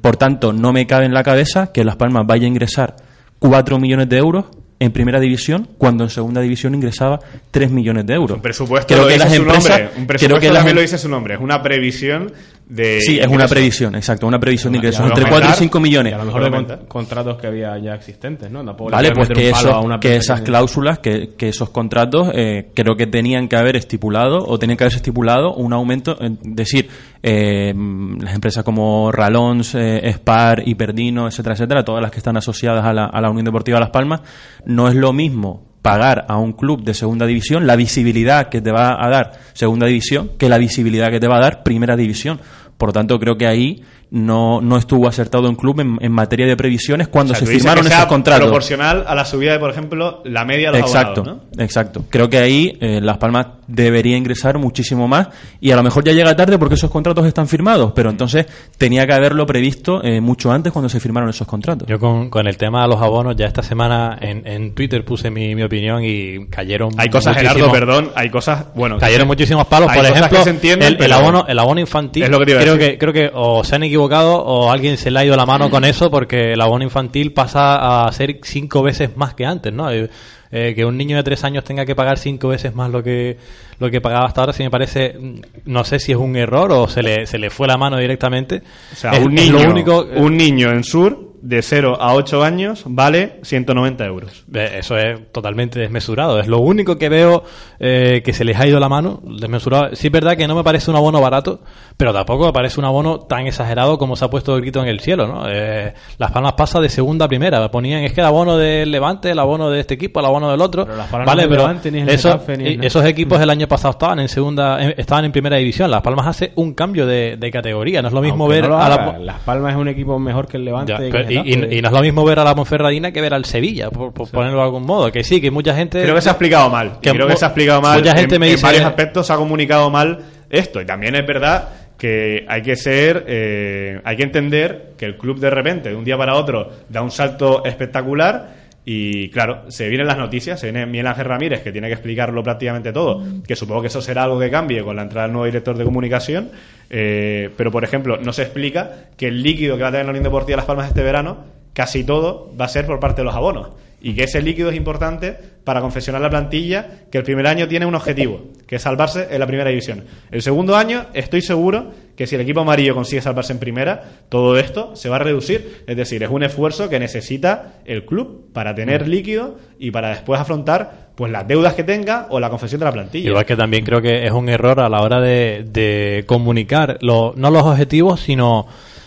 Por tanto, no me cabe en la cabeza que Las Palmas vaya a ingresar 4 millones de euros en primera división cuando en segunda división ingresaba 3 millones de euros. Un presupuesto Creo lo que dice las su empresas- nombre. Un creo presupuesto que también em- lo dice su nombre. Es una previsión de... Sí, es una previsión, exacto, una previsión de ingresos entre mejor 4 y dar- 5 millones. Y a lo mejor de contratos que había ya existentes, ¿no? Tampoco le Vale, pues que, eso- a que esas cláusulas, que, que esos contratos, eh, creo que tenían que haber estipulado o tenían que haberse estipulado un aumento, es decir, eh, las empresas como Ralons, eh, Spar, Hiperdino, etcétera, etcétera, todas las que están asociadas a la, a la Unión Deportiva Las Palmas, no es lo mismo pagar a un club de segunda división la visibilidad que te va a dar segunda división que la visibilidad que te va a dar primera división. Por lo tanto, creo que ahí no, no estuvo acertado en club en, en materia de previsiones cuando O sea, se firmaron esos contratos. proporcional a la subida de, por ejemplo, la media de los Exacto, abonados, ¿no? exacto. Creo que ahí eh, Las Palmas debería ingresar muchísimo más y a lo mejor ya llega tarde porque esos contratos están firmados, pero entonces tenía que haberlo previsto eh, mucho antes cuando se firmaron esos contratos. Yo con, con el tema de los abonos, ya esta semana en, en Twitter puse mi, mi opinión y cayeron Hay cosas, Gerardo, perdón, hay cosas, bueno... Cayeron muchísimos palos, hay por cosas ejemplo, que se entienden, el, abono, el abono infantil. Es lo que te iba a creo decir. que creo que o se han equivocado o alguien se le ha ido la mano con eso porque el abono infantil pasa a ser cinco veces más que antes, ¿no? Eh, eh, que un niño de tres años tenga que pagar cinco veces más lo que lo que pagaba hasta ahora, sí me parece, mm, no sé si es un error o se le, se le fue la mano directamente. O sea, Es- un, niño, lo único, un niño en Sur de 0 a 8 años vale 190 euros. Eso es totalmente desmesurado. Es lo único que veo eh, que se les ha ido la mano, desmesurado. Sí es verdad que no me parece un abono barato, pero tampoco me parece un abono tan exagerado como se ha puesto el grito en el cielo, ¿no? Eh, Las Palmas pasa de segunda a primera. Ponían, es que el abono del Levante, el abono de este equipo, el abono del otro. Pero Las Palmas vale, no es pero Levante, ni es eso- Getafe, ni es y- nada. esos equipos el año pasado estaban en segunda, en- estaban en primera división. Las Palmas hace un cambio de, de categoría. No es lo mismo Aunque ver no lo a la, Las Palmas es un equipo mejor que el Levante. ya, pero- y, y- y no es lo mismo ver a la Monferradina que ver al Sevilla, por, por ponerlo de algún modo. Que sí, que mucha gente. Creo que se ha explicado mal. que Creo que se ha explicado mal. mucha gente en, me en dice- varios aspectos se ha comunicado mal esto. Y también es verdad que hay que ser, eh, hay que entender que el club de repente, de un día para otro, da un salto espectacular. Y claro, se vienen las noticias, se viene Miguel Ángel Ramírez, que tiene que explicarlo prácticamente todo, que supongo que eso será algo que cambie con la entrada del nuevo director de comunicación, eh, pero por ejemplo, no se explica que el líquido que va a tener la Unión Deportiva Las Palmas este verano, casi todo va a ser por parte de los abonos. Y que ese líquido es importante para confeccionar la plantilla, que el primer año tiene un objetivo, que es salvarse en la primera división. El segundo año, estoy seguro que si el equipo amarillo consigue salvarse en primera, todo esto se va a reducir. Es decir, es un esfuerzo que necesita el club para tener líquido y para después afrontar pues las deudas que tenga o la confección de la plantilla. Igual que también creo que es un error a la hora de, de comunicar, lo- no los objetivos, sino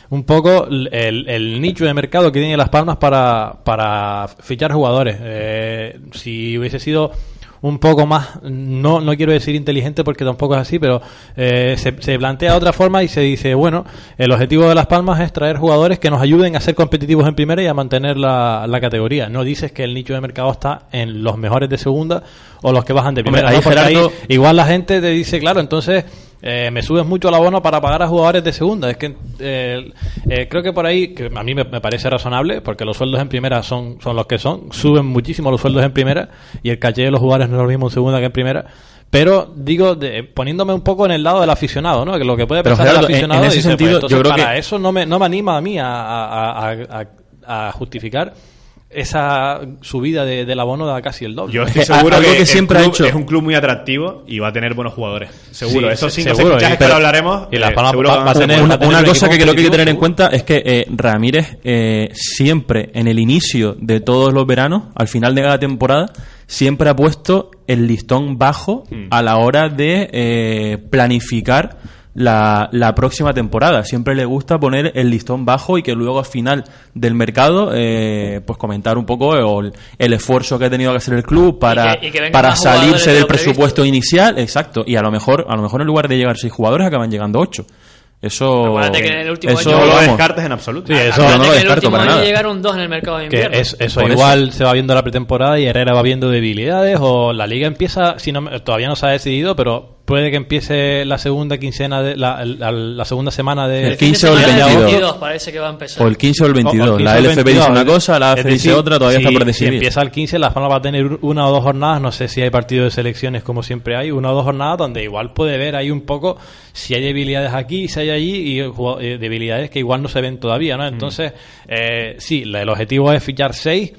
un poco el, el nicho de mercado que tiene Las Palmas para, para fichar jugadores. Eh, si hubiese sido un poco más, no, no quiero decir inteligente porque tampoco es así, pero eh, se, se plantea de otra forma y se dice, bueno, el objetivo de Las Palmas es traer jugadores que nos ayuden a ser competitivos en primera y a mantener la, la categoría. No dices que el nicho de mercado está en los mejores de segunda o los que bajan de Hombre, primera. ahí ¿no? Gerardo- ahí igual la gente te dice, claro, entonces eh, me subes mucho el abono para pagar a jugadores de segunda. Es que eh, eh, creo que por ahí, que a mí me, me parece razonable, porque los sueldos en primera son, son los que son, suben muchísimo los sueldos en primera y el caché de los jugadores no es lo mismo en segunda que en primera. Pero digo, de- poniéndome un poco en el lado del aficionado, ¿no? Que lo que puede Pero, pensar el Gerardo, en- aficionado en ese dice, pues, sentido, entonces yo creo para que- eso no me, no me anima a mí a, a- a- a- a justificar esa subida de- del abono de casi el doble. Yo estoy Que seguro algo que, que siempre ha club hecho- es un club muy atractivo y va a tener buenos jugadores. Seguro. Sí, Esos se- cinco seguro, fichajes y- que ahora hablaremos. y Las eh, Palmas seguro va- a ser tener- una, una un cosa que creo que hay que tener en cuenta es que eh, Ramírez eh, siempre en el inicio de todos los veranos, al final de cada temporada, siempre ha puesto el listón bajo Mm. a la hora de eh, planificar la, la próxima temporada. Siempre le gusta poner el listón bajo y que luego al final del mercado eh, pues comentar un poco el, el esfuerzo que ha tenido que hacer el club para, Y que- y que vengan para salirse de del previsto. presupuesto inicial. Exacto. Y a lo mejor, a lo mejor en lugar de llegar seis jugadores acaban llegando ocho. Eso, que en el último eso, año- No lo vamos, descartes en absoluto. Sí, eso- Pero no Acuérdate lo descarto para nada. llegaron dos en el mercado de Que invierno. es- eso Por igual se va viendo la pretemporada y Herrera va viendo debilidades o la liga empieza, si no, me- todavía no se ha decidido, pero puede que empiece la segunda quincena de la, la- la segunda semana de El 15 o el Fin de semana del 22. parece que va a empezar. O el 15 o el O- o 22. el la 15 o el LFP dice 22, una cosa, la AFE dice otra, todavía si- está por Si decidir. empieza el 15, Las Palmas va a tener una o dos jornadas, no sé si hay partido de selecciones como siempre hay, una o dos jornadas donde igual puede ver ahí un poco si hay debilidades aquí, si hay allí y eh, debilidades que igual no se ven todavía, Mm. ¿no? Entonces, eh, sí, el objetivo es fichar seis.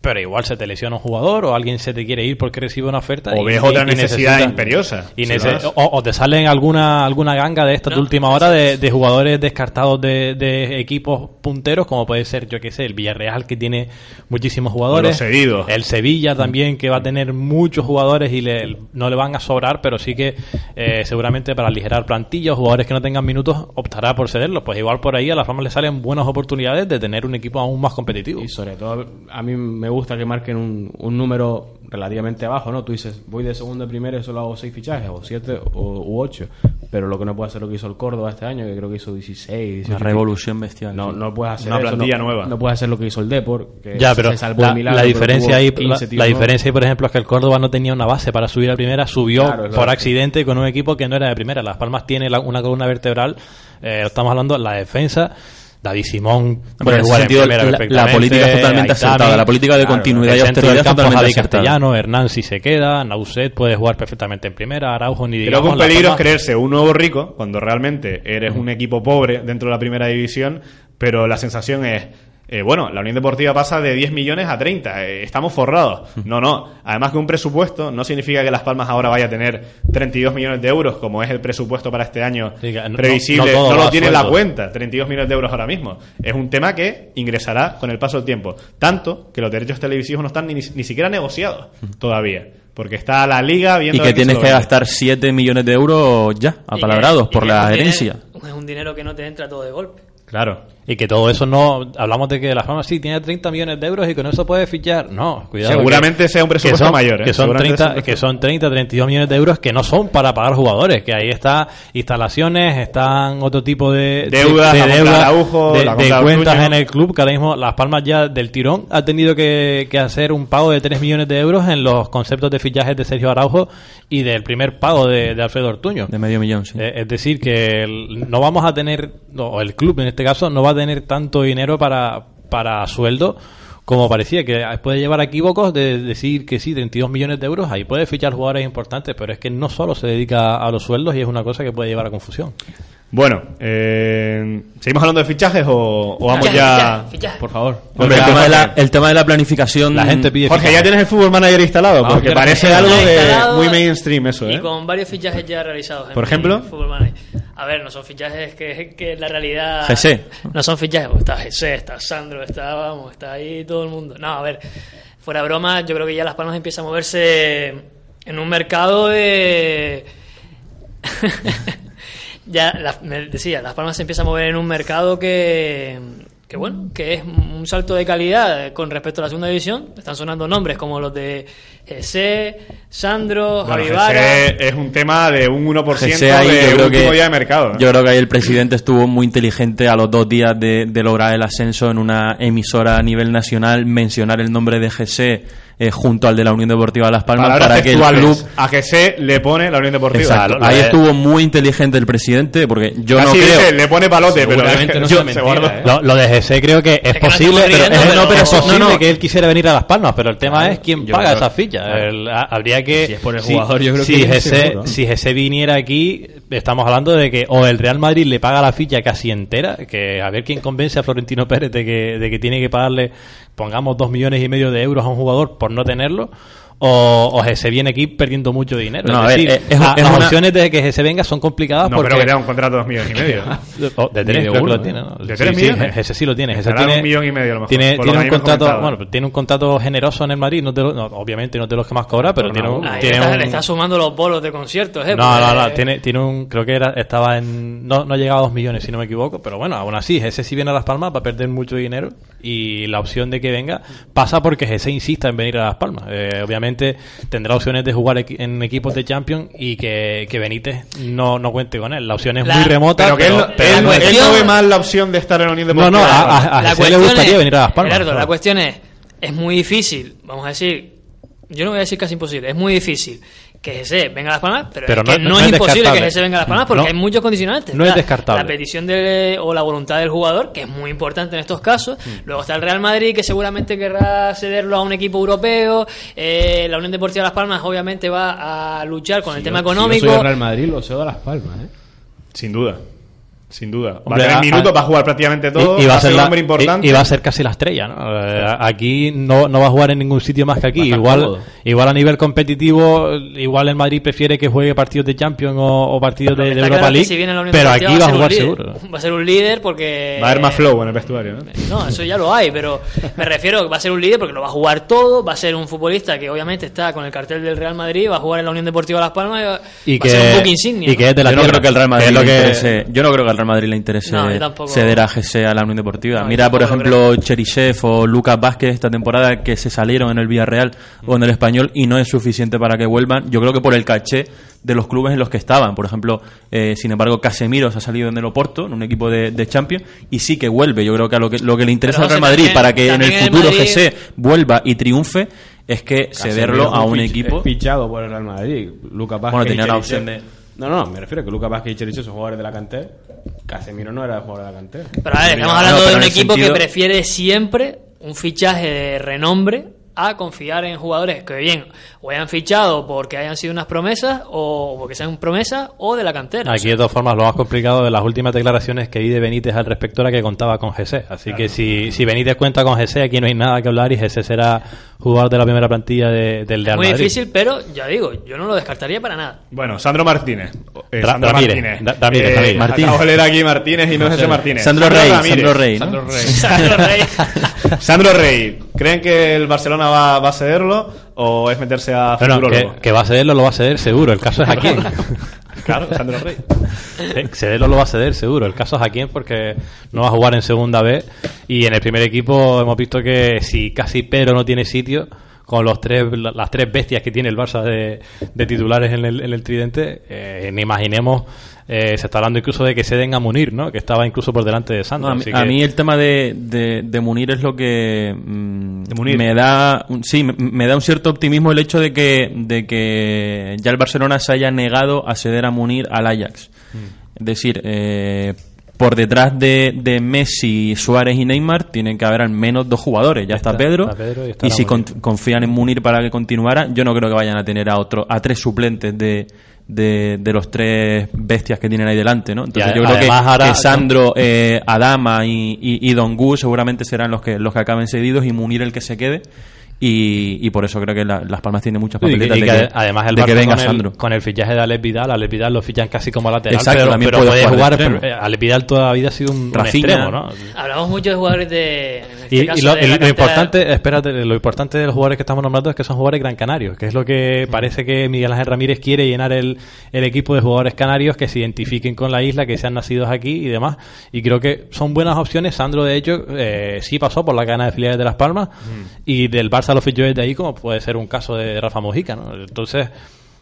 Pero igual se te lesiona un jugador o alguien se te quiere ir porque recibe una oferta. O y- ves otra y necesidad necesita- imperiosa. y Si o, o te salen alguna alguna ganga de No, última hora de, de jugadores descartados de, de equipos punteros, como puede ser, yo que sé, el Villarreal que tiene muchísimos jugadores. los cedidos. El Sevilla también que va a tener muchos jugadores y le- no le van a sobrar, pero sí que eh, seguramente para aligerar plantillas, jugadores que no tengan minutos, optará por cederlos. Pues igual por ahí a las Palmas le salen buenas oportunidades de tener un equipo aún más competitivo. Y sobre todo, a mí me gusta que marquen un, un número relativamente bajo, ¿no? Tú dices, voy de segundo a primero y solo hago seis fichajes, o siete, o, u ocho. Pero lo que no puede hacer lo que hizo el Córdoba este año, que creo que hizo 16, 18. Una revolución bestial. No, no puedes hacer Una eso, plantilla no, nueva. No puedes hacer lo que hizo el Depor, que Ya, se pero salvó la, el milagro, la diferencia ahí, 15 la, diferencia ahí, por ejemplo, es que el Córdoba no tenía una base para subir a primera, subió Claro, por accidente con un equipo que no era de primera. Las Palmas tiene la- una columna vertebral, eh, estamos hablando de la defensa. David Simón Pero puede en jugar primera la- la política es totalmente Aitami, acertada, la política de continuidad el y austeridad es campo, totalmente Javi acertada. Castellano, Hernán si se queda, Nauset puede jugar perfectamente en primera, Araujo ni Creo que digamos, un peligro es creerse un nuevo rico cuando realmente eres un equipo pobre dentro de la primera división, pero la sensación es eh, bueno, la Unión Deportiva pasa de 10 millones a 30, eh, estamos forrados. No, no. Además que un presupuesto no significa que Las Palmas ahora vaya a tener 32 millones de euros, como es el presupuesto para este año Sí, que no- previsible. no lo tiene en la cuenta, 32 millones de euros ahora mismo. Es un tema que ingresará con el paso del tiempo. Tanto que los derechos televisivos no están ni, ni siquiera negociados todavía. Porque está la liga viendo... Y que tienes que gastar 7 millones de euros ya, apalabrados, Y que- por la herencia. es un dinero que no te entra todo de golpe. Claro. Y que todo eso no. Hablamos de que Las Palmas sí tiene 30 millones de euros y con eso puede fichar. No, cuidado. Seguramente que- sea un presupuesto que son- mayor, ¿eh? Que son, Seguramente sea 30, un que son 30, 32 millones de euros que no son para pagar jugadores. Que ahí está instalaciones, están otro tipo de. Deudas, de, la de deudas, Araujo, de- la cuentas en el club. Que ahora mismo Las Palmas ya del tirón ha tenido que, que hacer un pago de 3 millones de euros en los conceptos de fichajes de Sergio Araujo y del primer pago de, de Alfredo Ortuño. De medio millón, sí. Eh, es decir, que el- no vamos a tener, o el club en este caso, no va a tener tanto dinero para, para sueldo como parecía, que puede llevar a equívocos de decir que sí, 32 millones de euros, ahí puede fichar jugadores importantes, pero es que no solo se dedica a los sueldos y es una cosa que puede llevar a confusión. Bueno, eh, ¿seguimos hablando de fichajes o, o vamos Fichaje, ya...? fichaje, fichaje. Por favor. Hombre, el, tema de la, el tema de la planificación. La gente pide Jorge, ya tienes el Fútbol Manager instalado, Vamos, porque que parece algo de muy mainstream eso, Y ¿eh? con varios fichajes ya realizados. en ¿Por ejemplo? Fútbol Manager. A ver, no son fichajes que, que en la realidad. Jesse. No son fichajes. Está Jesse, está Sandro, está, vamos, está ahí todo el mundo. No, a ver, fuera broma, yo creo que ya Las Palmas empieza a moverse en un mercado de. [laughs] ya, la- me decía, Las Palmas se empieza a mover en un mercado que. Que bueno, que es un salto de calidad con respecto a la segunda división. Están sonando nombres como los de Jesse, Sandro, Bueno, Javi Vara. ese es un tema de un 1% Jesse ahí, de yo creo último que- día de mercado. ¿eh? Yo creo que ahí el presidente estuvo muy inteligente a los dos días de, de lograr el ascenso en una emisora a nivel nacional, mencionar el nombre de GC eh, junto al de la Unión Deportiva Las Palmas Palabras para que el club... A que se le pone la Unión Deportiva. Exacto. lo Ahí de- estuvo muy inteligente el presidente porque yo no creo... dice, le pone palote, pero [laughs] no yo- mentira, guarda- ¿eh? Lo, lo de GC creo que es, que posible, estamos pero, es, pero- no, pero es no, posible no. que él quisiera venir a Las Palmas, pero el tema es quién yo paga creo- esa ficha. claro. El- ha- habría que Si es por el jugador, yo creo si que GC, si GC viniera aquí, estamos hablando de que o el Real Madrid le paga la ficha casi entera, que a ver quién convence a Florentino Pérez de que, de que tiene que pagarle, pongamos dos millones y medio de euros a un jugador por no tenerlo. O, o GC viene aquí perdiendo mucho dinero. No, es a ver, decir, es- la- es las una- opciones de que GC venga son complicadas No, porque pero que te da un contrato de dos millones y medio. [laughs] Oh, de tres, creo que lo tiene, ¿no? ¿De Sí, tres sí, millones? ese sí lo tiene. Ese tiene un millón y medio a lo mejor, Tiene, tiene lo un contrato, bueno, tiene un contrato generoso en el Madrid, no, te lo- no, obviamente no es de los que más cobra, pero tiene un, tiene está, un- le está sumando los bolos de conciertos, ¿eh? no, no, no, tiene, tiene un, creo que era, estaba en, no, no llegaba a dos millones si no me equivoco, pero bueno, aún así, ese sí viene a Las Palmas va a perder mucho dinero y la opción de que venga pasa porque ese insista en venir a Las Palmas. Eh, obviamente tendrá opciones de jugar en equipos de Champions y que, que Benítez no, no cuente con él. La opción es La- muy remota, Pero que él, pero, no- pero él- no ve mal la opción de estar en la Unión no, Deportiva. no, a, a, a la le gustaría es- venir a Las Palmas. Gerardo, claro. la cuestión es, es muy difícil, vamos a decir, yo no voy a decir casi imposible, es muy difícil que Jesse venga a Las Palmas, pero, Pero es que no- no, no es, es imposible que. Jesse venga a Las Palmas porque No. hay muchos condicionantes. No es descartable. La petición de, o la voluntad del jugador, que es muy importante en estos casos. Mm. Luego está el Real Madrid, que seguramente querrá cederlo a un equipo europeo. Eh, la Unión Deportiva Las Palmas obviamente va a luchar con el tema Si yo económico. soy el Real Madrid, lo cedo a Las Palmas, ¿eh? Sin duda. Sin duda. Hombre, va a tener minutos, va a jugar prácticamente todo. Y, y va a ser un hombre importante. y- y va a ser casi la estrella, ¿no? Eh, aquí no, no va a jugar en ningún sitio más que aquí. Igual, cómodo. igual a nivel competitivo, igual el Madrid prefiere que juegue partidos de Champions o, o partidos de, Europa claro League. si pero aquí va a jugar seguro. Va a ser un líder porque. Va a haber más flow en el vestuario. ¿no? No, eso ya lo hay, pero me refiero que va a ser un líder porque lo va a jugar todo, va a ser un futbolista que obviamente está con el cartel del Real Madrid, va a jugar en la Unión Deportiva Las Palmas y va, Y va que, a ser un buque insignia. y que es de la yo no tierra, creo que al Real que Madrid es lo le que- interese, yo no creo que al Real Madrid le interese No, ceder a GC a la Unión Deportiva. No, Mira, por ejemplo, Cherisev o Lucas Vázquez esta temporada que se salieron en el Villarreal o en el Español y no es suficiente para que vuelvan. Yo creo que por el caché de los clubes en los que estaban. Por ejemplo, eh, sin embargo, Casemiro se ha salido en el Oporto, en un equipo de, de Champions, y sí que vuelve. Yo creo que a lo que, lo que le interesa al Real Madrid también- para que en el futuro Madrid- GC vuelva y triunfe es que cederlo a un equipo. fichado por el Real Madrid. Lucas Vázquez Bueno, tenía la opción de- No, no, me refiero a que Lucas Vázquez y Cherisev son jugadores de la cantera. Casemiro no era jugador de la cantera. Pero a ver, estamos hablando de un equipo sentido- que prefiere siempre un fichaje de renombre a confiar en jugadores que bien o hayan fichado porque hayan sido unas promesas o porque sean promesas o de la cantera. Aquí de todas formas lo más complicado de las últimas declaraciones que di de Benítez al respecto era que contaba con Gese. Así que si, si Benítez cuenta con Gese, aquí no hay nada que hablar y Gese será jugador de la primera plantilla de- del Real Muy Madrid. difícil, pero ya digo, yo no lo descartaría para nada. Bueno, Sandro Martínez. Eh, Ra- Sandro Ramírez. Martínez. Da- Ramírez, Eh, Ramírez. Martínez. Acabo de leer aquí Martínez y no es ese Martínez. Sandro Rey. Sandro Rey, ¿no? Sandro Rey. Sandro Rey. Sandro Rey. ¿Creen que el Barcelona va, va a cederlo o es meterse a Bueno, futurólogo? que, que va a cederlo, lo va a ceder seguro. El caso es a quién. [laughs] Claro, Sandro Rey. Cederlo lo va a ceder seguro. El caso es a quién porque no va a jugar en segunda B y en el primer equipo hemos visto que si casi Pedro no tiene sitio con los tres las tres bestias que tiene el Barça de, de titulares en el, en el tridente, eh, ni imaginemos eh, se está hablando incluso de que ceden a Munir, ¿no? Que estaba incluso por delante de Sandro. No, a, mí, a el tema de, de, de Munir es lo que mm, Munir. me da un- sí me, me da un cierto optimismo el hecho de que de que ya el Barcelona se haya negado a ceder a Munir al Ajax es decir eh, por detrás de, de Messi, Suárez y Neymar tienen que haber al menos dos jugadores. Ya está, está- Pedro. está Pedro y está y si con- confían en Munir para que continuara, yo no creo que vayan a tener a otro, a tres suplentes de, de, de los tres bestias que tienen ahí delante, ¿no? Entonces Y yo creo que, ahora- que Sandro, eh, Adama y, y, y Don Gu seguramente serán los que los que acaben cedidos y Munir el que se quede. Y, y por eso creo que la- Las Palmas tiene muchas Y que- papeletas y de que que, además el de que Barça venga con, Sandro. el, con el fichaje de Alex Vidal, Alex Vidal lo fichan casi como lateral, Exacto, pero, también pero puede puede jugar pero, eh, Alex Vidal toda la vida ha sido un, un extremo, ¿no? Hablamos mucho de jugadores de. en este Y, lo, de importante, espérate, lo importante de los jugadores que estamos nombrando es que son jugadores gran canarios, que es lo que parece que Miguel Ángel Ramírez quiere llenar el, el equipo de jugadores canarios que se identifiquen con la isla, que sean nacidos aquí y demás. Y creo que son buenas opciones. Sandro, de hecho, eh, sí pasó por la cadena de filiales de Las Palmas y del Barça lo fichó desde ahí, como puede ser un caso de Rafa Mojica, ¿no? Entonces,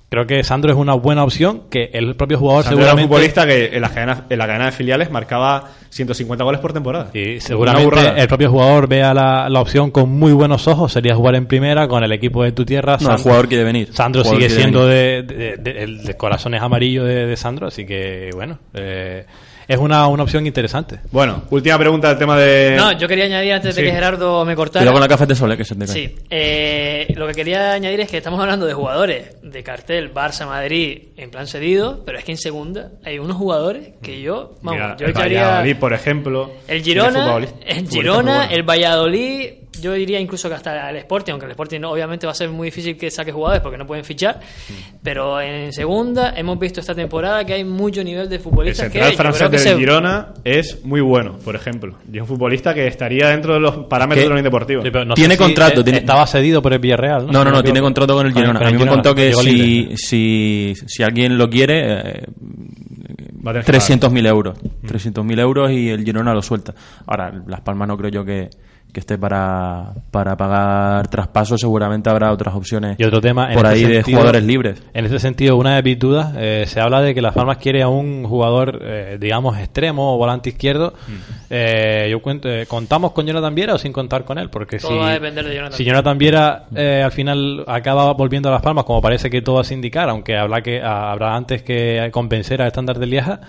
creo que Sandro es una buena opción, que el propio jugador Sandro era un seguramente... futbolista que en la, cadena, en la cadena de filiales marcaba 150 goles por temporada. Y seguramente el propio jugador vea la, la opción con muy buenos ojos, sería jugar en primera con el equipo de tu tierra. No, el jugador quiere venir. Sandro sigue siendo de, de- de- el de corazones amarillos de, de Sandro, así que bueno, eh, es una, una opción interesante. Bueno, última pregunta del tema de... No, yo quería añadir antes de Sí. que Gerardo me cortara. Cuidado con la café de sol, eh, que se te cae. Sí, eh, lo que quería añadir es que estamos hablando de jugadores de cartel Barça Madrid en plan cedido, pero es que en segunda hay unos jugadores que yo, vamos, Mira, yo el echaría Valladolid, por ejemplo. el Girona, el Girona, el Valladolid, yo diría incluso que hasta el Sporting, aunque el Sporting no, obviamente va a ser muy difícil que saque jugadores porque no pueden fichar, pero en segunda hemos visto esta temporada que hay mucho nivel de El futbolistas que central creo francés que del se- Girona es muy bueno, por ejemplo. Y es un futbolista que estaría dentro de los parámetros Que de la Unión Deportiva. Sí, no Tiene si, contrato, eh, tiene- estaba cedido por el Villarreal. No, no, no, Creo tiene que- contrato con el con- Girona. con A el mí me Girona, contó que si, si, si alguien lo quiere, eh, Va a tener que 300.000 euros. 300.000 euros y el Girona lo suelta. Ahora, Las Palmas no creo yo que, que esté para, para pagar traspasos. Seguramente habrá otras opciones Y otro tema por este ahí de jugadores libres. En ese sentido, una de mis dudas, eh, se habla de que Las Palmas quiere a un jugador, eh, digamos, extremo o volante izquierdo. Mm. Eh, yo cuento, eh, ¿Contamos con Jonathan Viera o sin contar con él? Porque Todo si, va a depender de Jonathan si Jonathan Viera eh, al final acaba volviendo a Las Palmas, como parece que todo hace indicar, aunque habrá, que, habrá antes que convencer al estándar de Lieja,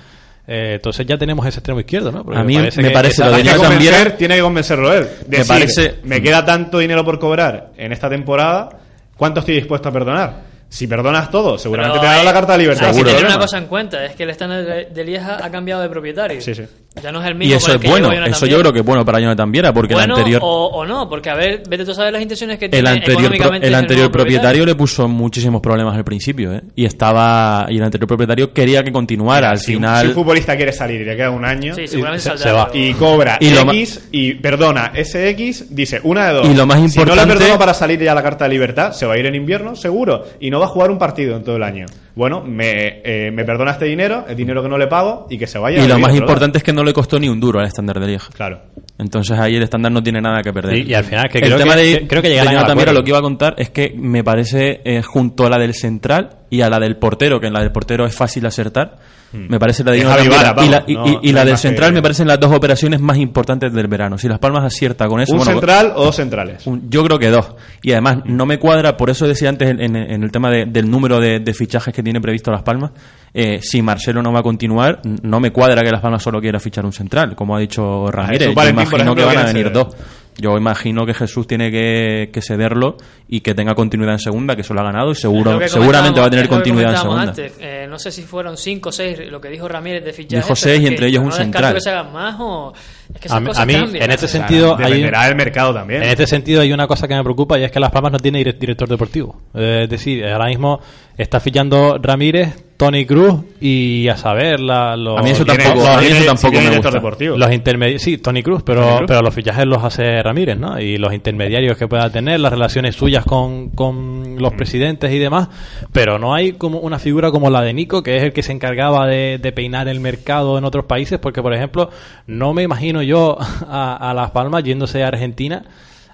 eh, entonces ya tenemos ese extremo izquierdo, ¿no? Porque A mí me que parece lo de Hay que Jonathan convencer, Viera- tiene que convencerlo él. Me Decir, parece- me queda tanto dinero por cobrar en esta temporada, ¿cuánto estoy dispuesto a perdonar? Si perdonas todo, seguramente Pero te dará hay- la carta de libertad. hay que tener una cosa en cuenta, es que el estándar de, de Lieja ha cambiado de propietario. Sí, sí. Ya no es el mismo Y eso con el es que bueno. Eso yo creo que es bueno para Jonathan Viera, porque bueno, el anterior... o, o no, porque a ver, vete tú a saber las intenciones que El tiene anterior, pro- el anterior propietario le puso muchísimos problemas al principio, ¿eh? Y estaba y el anterior propietario quería que continuara. Al Si final, si un futbolista quiere salir y le queda un año Sí, seguramente se- va. y cobra Y lo X y perdona ese X, dice una de dos. Y lo más Si no le importante- perdono para salir ya la carta de libertad, se va a ir en invierno, seguro, y no va a jugar un partido en todo el año. Bueno, me, eh, me perdona este dinero, el dinero que no le pago y que se vaya. y lo más importante es que no le costó ni un duro al estándar de Lieja. Claro. Entonces ahí el estándar no tiene nada que perder. Y- y al final que el creo tema que- de, creo que de acuerdo. lo que iba a contar es que me parece eh, junto a la del central y a la del portero, que en la del portero es fácil acertar. Me parece la de y la, y- no- y- y no la hay del que- central me parecen las dos operaciones más importantes del verano. Si Las Palmas acierta con eso, Un bueno, central o dos centrales. un- yo creo que dos. Y además no me cuadra, por eso decía antes en, en- en el tema de- del número de, de fichajes que tiene previsto Las Palmas, eh, si Marcelo no va a continuar, no me cuadra que Las Palmas solo quiera fichar un central, como ha dicho Ramírez. eso Yo Valentín, imagino ejemplo, que van a venir ser. dos. yo imagino que Jesús tiene que, que cederlo y que tenga continuidad en segunda, que eso lo ha ganado y seguro, seguramente va a tener continuidad en segunda. antes. Eh, no sé si fueron 5 o 6 lo que dijo Ramírez de fichaje. Dijo seis y entre ellos un no central. que se hagan más o... Es que A mí, cosas a mí, cambian. en este sentido, hay, del mercado también. en este sentido hay una cosa que me preocupa y es que Las Palmas no tiene dire- director deportivo. Eh, es decir, ahora mismo está fichando Ramírez, Tony Cruz y a saber la, los, A mí eso los- tampoco- los- a mí eso tampoco me gusta. deportivo. los intermediarios, sí, Tony Cruz, pero, Tony Cruz. pero los fichajes los hace Ramírez, ¿no? Y los intermediarios que pueda tener, las relaciones suyas con, con los Mm. presidentes y demás, pero no hay como una figura como la de Nico, que es el que se encargaba de, de peinar el mercado en otros países, porque por ejemplo, no me imagino yo [laughs] a, a Las Palmas yéndose a Argentina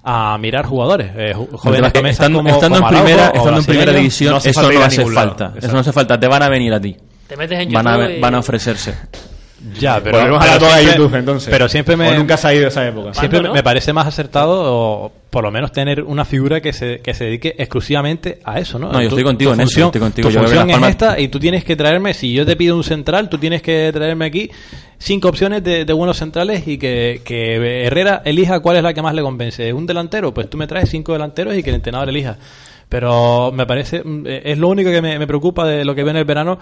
a mirar jugadores, eh, jóvenes es que estando, como- estando como en primera, estando en primera división, no eso no hace lado. falta. Exacto. Eso no hace falta. Te van a venir a ti. Te metes en Van a, y- van a ofrecerse. Ya, pero, Volvemos a pero la toda de siempre- YouTube entonces. Pero siempre me, O nunca se ha ido esa época. Siempre me parece más acertado, o por lo menos tener una figura que se, que se dedique exclusivamente a eso, ¿no? No, yo estoy contigo en eso, estoy contigo. Tu Yo función es Palmas- esta y tú tienes que traerme, si yo te pido un central, tú tienes que traerme aquí cinco opciones de, de buenos centrales y que, que Herrera elija cuál es la que más le convence. ¿Un delantero? Pues tú me traes cinco delanteros y que el entrenador elija. Pero me parece, mm, eh, es lo único que me, me preocupa de lo que viene el verano.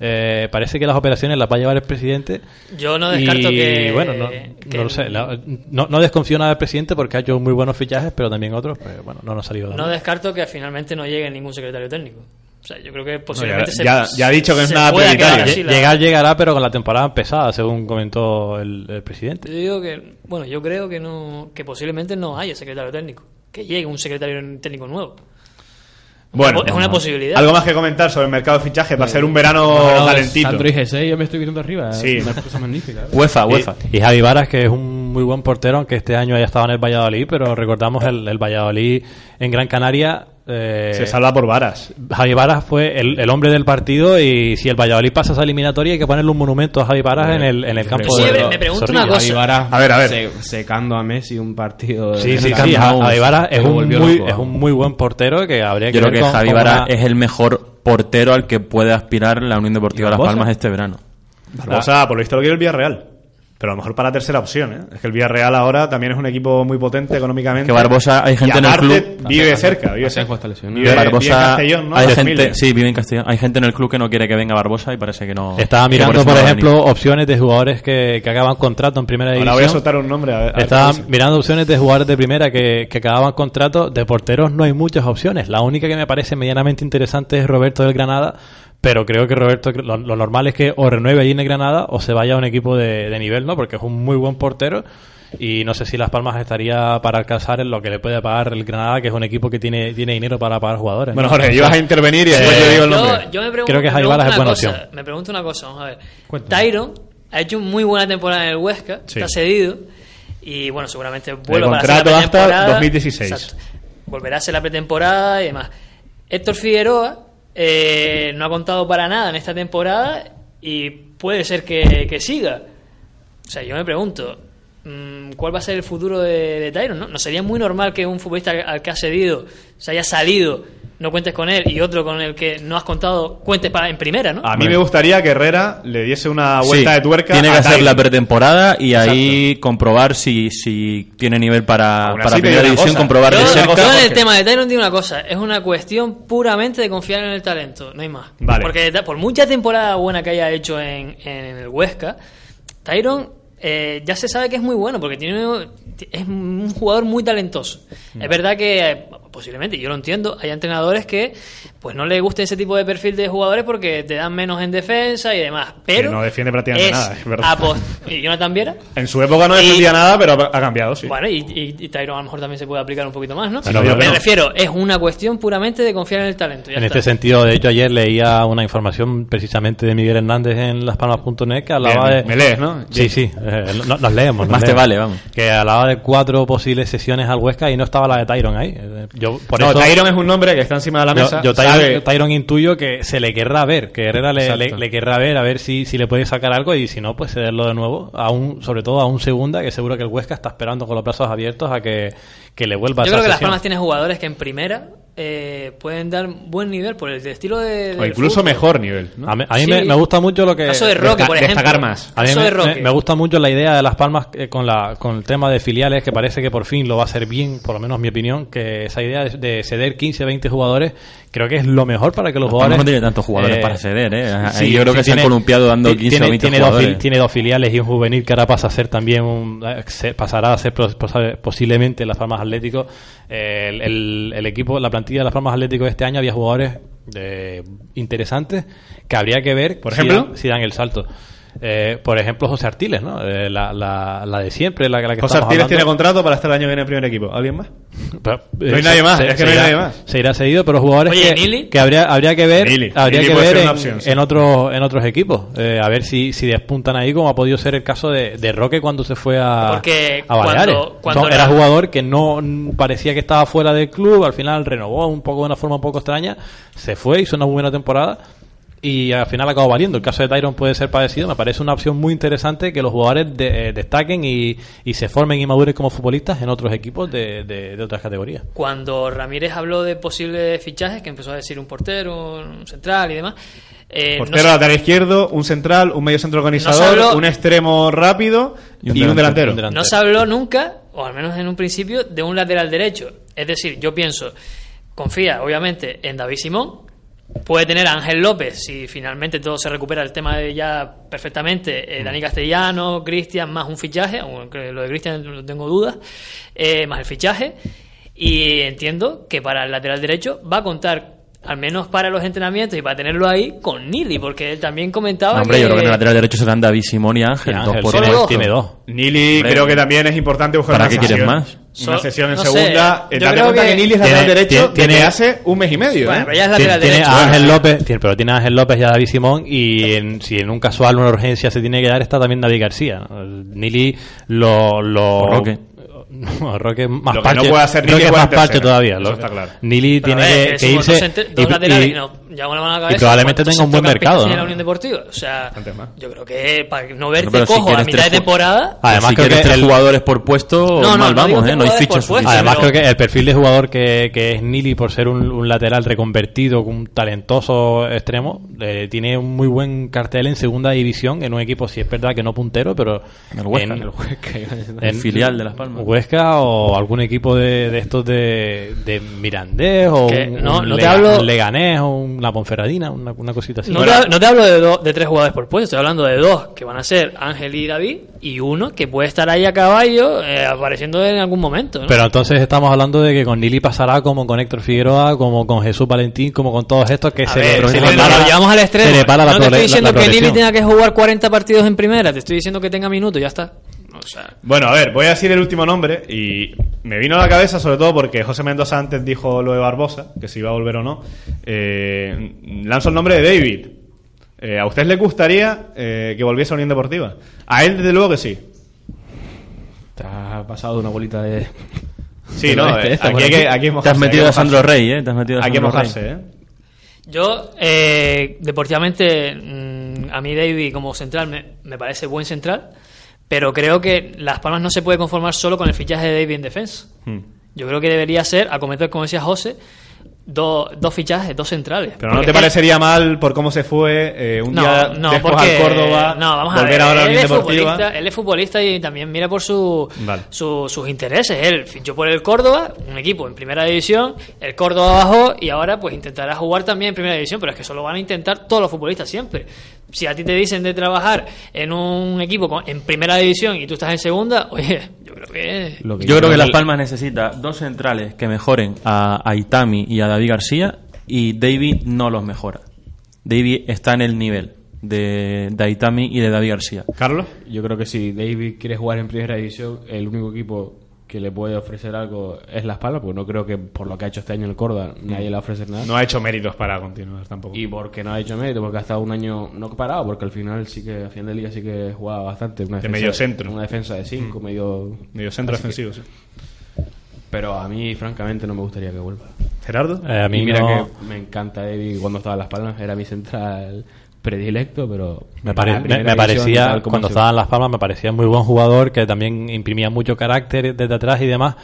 Eh, parece que las operaciones las va a llevar el presidente. Yo no descarto Y, que... Bueno, no, que- no lo sé. la- no, no desconfío nada del presidente porque ha hecho muy buenos fichajes, pero también otros, pues bueno, no nos ha salido de No nada. descarto que finalmente no llegue ningún secretario técnico. O sea, yo creo que ya- posiblemente se ya- ya ha dicho que no es se nada prioritario. la- Llegar llegará, pero con la temporada empezada, según comentó el, el presidente. Yo digo que, bueno, yo creo que no, que posiblemente no haya secretario técnico, que llegue un secretario técnico nuevo. Bueno, es una posibilidad. Algo más que comentar sobre el mercado de fichajes. Va a ser un verano calentito. Sandro y G6 yo me estoy viendo arriba. Sí. Una cosa magnífica. UEFA, UEFA. Y, y Javi Varas, que es un muy buen portero, aunque este año haya estado en el Valladolid, pero recordamos el, el Valladolid en Gran Canaria. Eh, Se salva por varas. Javi Varas fue el, el hombre del partido y si el Valladolid pasa esa eliminatoria hay que ponerle un monumento a Javi Varas en el, en el campo Sí, de me- me pregunto Zorrilla. una cosa. Javi Varas A ver, a ver. se- secando a Messi un partido. de- Sí, sí, de- sí. Javi Varas es un, muy, es un muy buen portero que habría que Yo creo que con- Javi con Vara una- es el mejor portero al que puede aspirar la Unión Deportiva ¿Y Las? Palmas este verano. Barbosa, por lo visto lo quiere el Villarreal. Pero a lo mejor para tercera opción, ¿eh? Es que el Villarreal ahora también es un equipo muy potente económicamente. Que Barbosa, hay gente Y en el club. Vive cerca, vive cerca. Vive, vive en Barbosa, Castellón, ¿no? hay 2000. gente, sí, vive en Castellón. Hay gente en el club que no quiere que venga Barbosa y parece que no. Estaba mirando, por ejemplo, venir. opciones de jugadores que, que acaban contrato en primera división. Ahora voy a soltar un nombre. A ver, a ver Estaba mirando opciones de jugadores de primera que, que acababan contrato. De porteros no hay muchas opciones. La única que me parece medianamente interesante es Roberto del Granada. Pero creo que Roberto, lo, lo normal es que o renueve allí en Granada o se vaya a un equipo de, de nivel, ¿no? Porque es un muy buen portero. Y no sé si Las Palmas estaría para alcanzar en lo que le puede pagar el Granada, que es un equipo que tiene, tiene dinero para pagar jugadores. Bueno, ¿no? Jorge, ibas a intervenir y después yo digo el nombre. Yo, yo me pregunto, Creo que es una buena cosa, opción. Me pregunto una cosa, vamos a ver. Tyron ha hecho muy buena temporada en el Huesca, Sí. está cedido y bueno, seguramente vuelve para contrato hacer la hasta pretemporada. 2016. Exacto. Volverá a hacer la pretemporada y demás. Héctor Figueroa eh, no ha contado para nada en esta temporada y puede ser que, que siga. O sea, yo me pregunto, mm, ¿cuál va a ser el futuro de, de Tyron? ¿no? ¿No sería muy normal que un futbolista al que ha cedido se haya salido, no cuentes con él, y otro con el que no has contado, cuentes para, en primera, ¿no? A mí me gustaría que Herrera le diese una vuelta Sí, de tuerca. Tiene que a hacer la pretemporada y ahí comprobar si, si tiene nivel para, Aún para primera división, cosa. comprobar Yo, de cerca. yo en el tema de Tyron digo una cosa, es una cuestión puramente de confiar en el talento, no hay más. Vale. Porque por mucha temporada buena que haya hecho en, en el Huesca, Tyron eh, ya se sabe que es muy bueno porque tiene es un jugador muy talentoso. Es verdad que eh, posiblemente, yo lo entiendo, hay entrenadores que pues no les gusta ese tipo de perfil de jugadores porque te dan menos en defensa y demás. Pero no defiende prácticamente es nada, es verdad. ¿Y Jonathan Viera? En su época no Y- defendía nada, pero ha cambiado, sí. Bueno, y, y, y Tyron a lo mejor también se puede aplicar un poquito más, ¿no? Yo me refiero, es una cuestión puramente de confiar en el talento. ya En está. este sentido, de hecho, ayer leía una información precisamente de Miguel Hernández en laspalmas.net que hablaba Bien, de... me lees, ¿no? Sí, sí, eh, no- nos leemos. nos Más te vale, vamos. Que hablaba de cuatro posibles sesiones al Huesca y no estaba la de Tyron ahí. Eh, Yo, por no, eso, Tyron es un nombre que está encima de la yo, mesa. yo Tyron, Tyron intuyo que se le querrá ver, que Herrera le, Exacto. le- le querrá ver a ver si, si le puede sacar algo y si no, pues cederlo de nuevo, a un, sobre todo a un segunda, que seguro que el Huesca está esperando con los brazos abiertos a que, que le vuelva Yo esa creo que Las. Palmas tiene jugadores que en primera eh, pueden dar buen nivel por el estilo de. O del incluso fútbol. mejor nivel. ¿no? A mí, a mí Sí. me, me gusta mucho lo que... Caso de Roque, Desta- por ejemplo. destacar más. A mí Caso me, de Roque. me- me gusta mucho la idea de Las Palmas eh, con, la, con el tema de filiales, que parece que por fin lo va a hacer bien, por lo menos mi opinión, que esa idea de, de ceder 15, 20 jugadores, creo que es lo mejor para que los Las jugadores... No tiene tantos jugadores eh, para ceder, ¿eh? Sí, yo creo sí, que se han columpiado dando ti- 15 tiene, o 20 tiene dos, jugadores. tiene dos filiales y un juvenil que ahora pasa a ser también un, eh, se- pasará a ser pos- pos- posiblemente Las Palmas Atlético. Eh, el, el- el equipo, la plantilla de Las Palmas Atlético de este año había jugadores de- interesantes que habría que ver ¿Por si ejemplo? dan- si dan el salto. Eh, por ejemplo, José Artiles, ¿no? Eh, la, la, la de siempre, la, la que José Artiles tiene contrato para estar el año que viene en el primer equipo. ¿Alguien más? [laughs] Pero, No hay eh, nadie más, se- es que se no hay irá- nadie más. Se irá cedido, pero jugadores Oye, que, habría, habría que ver, Nili. habría Nili que ver en, una opción, sí. en otros en otros equipos. Eh, a ver si, si despuntan ahí, como ha podido ser el caso de, de Roque cuando se fue a, Porque a Baleares. cuando- cuando Entonces, era jugador que no parecía que estaba fuera del club, al final renovó un poco de una forma un poco extraña, se fue, hizo una buena temporada. Y al final acabó valiendo. El caso de Tyron puede ser parecido. Me parece una opción muy interesante que los jugadores de- eh, destaquen y, y se formen y maduren como futbolistas en otros equipos de, de- de otras categorías. Cuando Ramírez habló de posibles fichajes, que empezó a decir un portero, un central y demás. eh, no Portero se- lateral izquierdo, un central, un medio centro organizador, No se habló- un extremo rápido y un, delantero. Un No se habló nunca, o al menos en un principio, de un lateral derecho. Es decir, yo pienso, confía obviamente en David Simón, puede tener a Ángel López si finalmente todo se recupera el tema de ya perfectamente, eh, Dani Castellano, Cristian, más un fichaje, aunque lo de Cristian no tengo dudas, eh, más el fichaje, y entiendo que para el lateral derecho va a contar al menos para los entrenamientos y para tenerlo ahí con Nili, porque él también comentaba No, hombre, que... yo creo que en el lateral derecho serán David Simón y Ángel. Y dos Ángel por puesto. tiene dos. Nili Hombre. creo que también es importante buscar ¿Para una qué quieres sesión. más? Una sesión en no sé, segunda. Eh, yo date creo cuenta que, que Nili es tiene- lateral derecho tiene- hace un mes y medio. Bueno, ¿eh? pero ya es Tiene, lateral tiene derecho. a Ángel López, tiene- pero tiene a Ángel López y a David Simón y en- si en un casual una urgencia se tiene que dar está también David García. Nili lo... lo. No, Roque más Lo que parche. no puede hacer Nili Roque es más parche todavía. Lo- está claro. Nili Pero, tiene ver, que, irse... y- laterales no, probablemente ¿cuántos tenga un buen mercado, ¿no? la Unión Deportiva? O sea, yo creo que para no verte pero si cojo a mitad de tres temporada... Además, si creo que tres jugadores por puesto, No, no, mal vamos, ¿eh? No hay fichas. Además, creo que el perfil de jugador que, que es Nili, por ser un, un lateral reconvertido, un talentoso extremo, eh, tiene un muy buen cartel en segunda división, en un equipo, si es verdad que no puntero, pero en- El filial de Las Palmas. Huesca o algún equipo de, de estos de, de Mirandés o un, no- un no te Lega- hablo- un Leganés o un- la Ponferradina, una, una cosita así. No, te, no te hablo de, do- de tres jugadores por puesto, estoy hablando de dos, que van a ser Ángel y David, y uno que puede estar ahí a caballo, eh, apareciendo en algún momento. ¿no? Pero entonces estamos hablando de que con Nili pasará como con Héctor Figueroa, como con Jesús Valentín, como con todos estos que A se, ver, le, si se lo, le para- lo llevamos al extremo. se le para la no te estoy diciendo la que Nili progresión. tenga que jugar 40 partidos en primera, te estoy diciendo que tenga minutos, ya está. O sea, Bueno, a ver, voy a decir el último nombre y me vino a la cabeza sobre todo porque José Mendoza antes dijo lo de Barbosa, que si iba a volver o no. Eh, lanzo el nombre de David. Eh, ¿A usted le gustaría eh, que volviese a Unión Deportiva? A él, desde luego que sí. Te has pasado una bolita de. Sí, no, oeste, eh, aquí hay que, Te has metido a Sandro. Rey, ¿eh? Te has metido a Hay que Sandro Rey. mojarse, ¿eh? Yo, eh, deportivamente, a mí David como central me, me parece buen central, pero creo que Las Palmas no se puede conformar solo con el fichaje de David en defensa. Hmm. Yo creo que debería ser, a cometer, como decía José, dos dos fichajes, dos centrales. Pero no te parecería mal por cómo se fue eh, un no, día no, después porque, al Córdoba, no, vamos a volver ver, ahora a la él, Unión es Deportiva. futbolista, él es futbolista y también mira por su, Vale. su- sus intereses. Él fichó por el Córdoba, un equipo en primera división, el Córdoba bajó y ahora pues intentará jugar también en primera división, pero es que eso lo van a intentar todos los futbolistas siempre. Si a ti te dicen de trabajar en un equipo con- en primera división y tú estás en segunda, oye, yo creo que... Lo Yo creo que Las Palmas necesita dos centrales que mejoren a, a Itami y a David García y David no los mejora. David está en el nivel de, de Itami y de David García. Carlos. Yo creo que si David quiere jugar en primera división, el único equipo que le puede ofrecer algo es La Palmas, porque no creo que por lo que ha hecho este año el Córdoba nadie le va a ofrecer nada. No ha hecho méritos para continuar tampoco. Y porque no ha hecho mérito, porque ha estado un año no parado, porque al final sí que, a final de liga sí que jugaba bastante. Una De defensa- medio centro. Una defensa de 5, medio. Medio centro que- defensivo, sí. Pero a mí, francamente, no me gustaría que vuelva. Gerardo. Eh, a mí y mira no- que me encanta David cuando estaba en Las Palmas, era mi central predilecto, pero. Me, pare- me- parecía, cuando sido. estaba en Las Palmas, me parecía muy buen jugador, que también imprimía mucho carácter desde atrás y demás.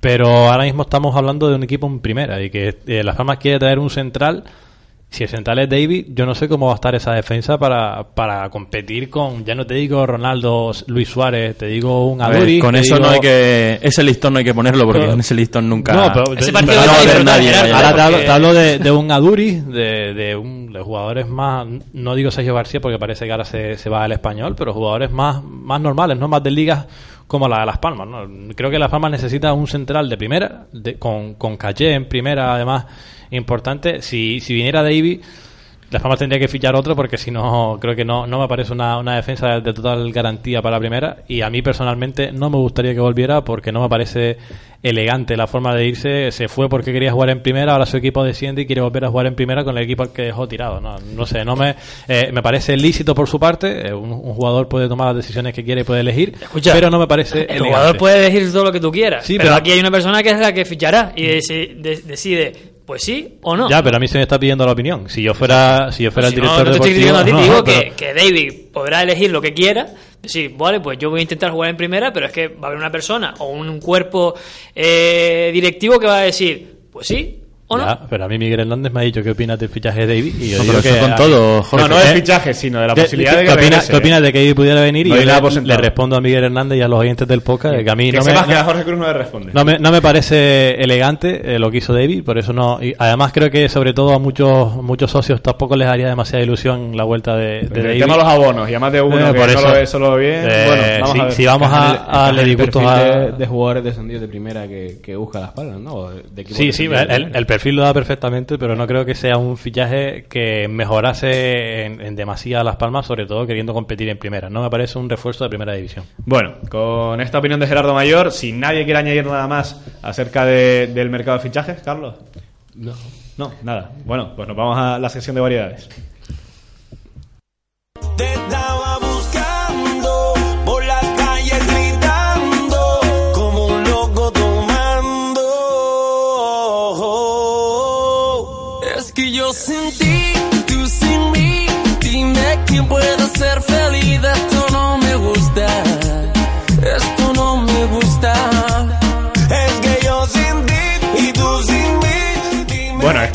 Pero ahora mismo estamos hablando de un equipo en primera y que eh, Las Palmas quiere traer un central. Si el central es David, yo no sé cómo va a estar esa defensa para, para competir con, ya no te digo Ronaldo, Luis Suárez, te digo un ver, Aduri. con eso no hay que. Ese listón no hay que ponerlo porque Pero- en ese listón nunca. No, pero Ese de- partido pero va a no, brutal, nadie. Ahora te hablo, porque- te hablo de, de un Aduri, de, de, un, de jugadores más, no digo Sergio García porque parece que ahora se, se va al español, pero jugadores más, más normales, no más de ligas como la de Las Palmas. ¿no? Creo que Las Palmas necesita un central de primera, de- con, con caché en primera, además, importante. Si, si viniera Davy, Las Palmas tendría que fichar otro porque si no, creo que no, no me parece una, una defensa de, de total garantía para la primera. Y a mí personalmente no me gustaría que volviera porque no me parece elegante la forma de irse. Se fue porque quería jugar en primera, ahora su equipo desciende y quiere volver a jugar en primera con el equipo al que dejó tirado. No, no sé, no me, eh, me parece lícito por su parte. Eh, un, un jugador puede tomar las decisiones que quiere y puede elegir, Escucha, pero no me parece El elegante. jugador puede decir todo lo que tú quieras. Sí, pero, pero- aquí hay una persona que es la que fichará y de- decide, pues sí o no. Ya, pero a mí se me está pidiendo la opinión. Si yo fuera, si yo fuera Pues el si no, director no te estoy deportivo, diciendo a ti, no, digo que, David podrá elegir lo que quiera. Decir, vale, pues yo voy a intentar jugar en primera, pero es que va a haber una persona o un cuerpo eh, directivo que va a decir, pues sí o no. Pero a mí Miguel Hernández me ha dicho qué opinas del fichaje de David y yo No, digo pero que con todo, Jorge. No, no del ¿Eh? fichaje, sino de la ¿Qué- posibilidad qué- de que ¿qué opinas, qué opinas de que David pudiera venir? No y yo le, le respondo a Miguel Hernández y a los oyentes del podcast eh, que a mí Que no me, que a no, Jorge Cruz no le responde. no me, no me parece elegante eh, lo que hizo David, por eso no. Y además creo que sobre todo a muchos muchos socios tampoco les haría demasiada ilusión la vuelta de, de el David. tema de los abonos, y además de uno Eh, que por no eso. lo ve solo bien. Eh, bueno, vamos si, a ver. si vamos a, el disgustos a... de, de jugadores descendidos de primera que, que busca las palmas, ¿no? De Sí, sí, el, perfil lo da perfectamente, pero no creo que sea un fichaje que mejorase en, en demasía a Las Palmas, sobre todo queriendo competir en primera. No me parece un refuerzo de primera división. Bueno, con esta opinión de Gerardo Mayor, si nadie quiere añadir nada más acerca de- del mercado de fichajes, Carlos. No. No, nada. Bueno, pues nos vamos a la sección de variedades.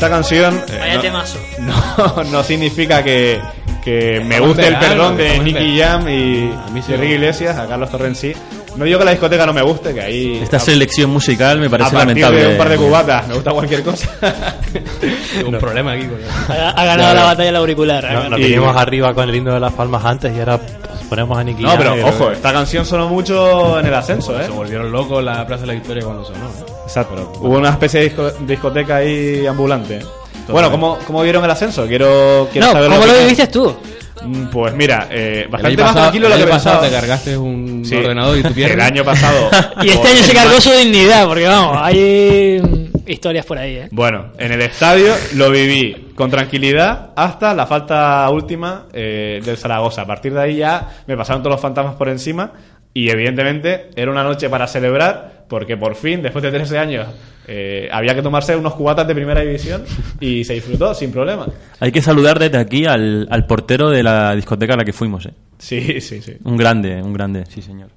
Esta canción eh, Vaya no, temazo. [laughs] no, no significa que, que me guste el perdón de Nicky. Jam y A de Ricky. Iglesias, a Carlos Torrent sí. No digo que la discoteca no me guste, que ahí Esta a- selección musical me a parece partir lamentable. de un par de cubatas me gusta cualquier cosa. [laughs] un problema aquí con Ha, ha ganado la batalla el auricular. No, ganado. nos vinimos arriba con el himno de Las Palmas antes y ahora ponemos a Nicky No, pero y- ojo, esta canción sonó mucho en el ascenso, ¿eh? Se volvieron locos en la Plaza de la Victoria cuando sonó. ¿eh? Exacto. Hubo una especie de disco- discoteca ahí ambulante. Bueno, ¿cómo, ¿cómo vieron el ascenso? Quiero, quiero No, saber ¿cómo lo viviste tú? Mm, Pues mira, eh, El bastante año más pasado- tranquilo el lo que año pasado pensaba. te cargaste un Sí. ordenador y tu pierna. El año pasado. [laughs] Y este año se cargó su dignidad, porque vamos, hay historias por ahí, ¿eh? Bueno, en el estadio lo viví con tranquilidad hasta la falta última eh, del Zaragoza. A partir de ahí ya me pasaron todos los fantasmas por encima y evidentemente era una noche para celebrar porque por fin, después de 13 años, eh, había que tomarse unos cubatas de primera división y se disfrutó sin problema. Hay que saludar desde aquí al, al portero de la discoteca a la que fuimos. ¿eh? Sí, sí, sí. Un grande, un grande, sí señor.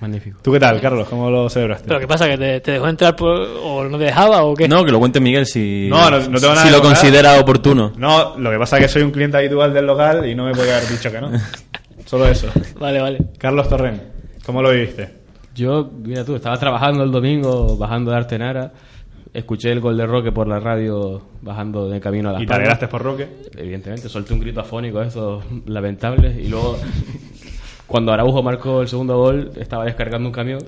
Magnífico. ¿Tú qué tal, Carlos? ¿Cómo lo celebraste? ¿Pero qué pasa? ¿Que te, te dejó entrar por, o no te dejaba o qué? No, que lo cuente Miguel si, No, no- no tengo nada si lo considera oportuno. No, lo que pasa es que soy un cliente habitual del local y no me podía haber dicho que no. [laughs] Solo eso. Vale, vale. Carlos Torren, ¿cómo lo viviste? Yo, mira tú, estaba trabajando el domingo bajando de Artenara. Escuché el gol de Roque por la radio bajando de camino a las ¿Y te alegraste por Roque? Evidentemente, solté un grito afónico, esos lamentables. Y luego, cuando Araujo marcó el segundo gol, estaba descargando un camión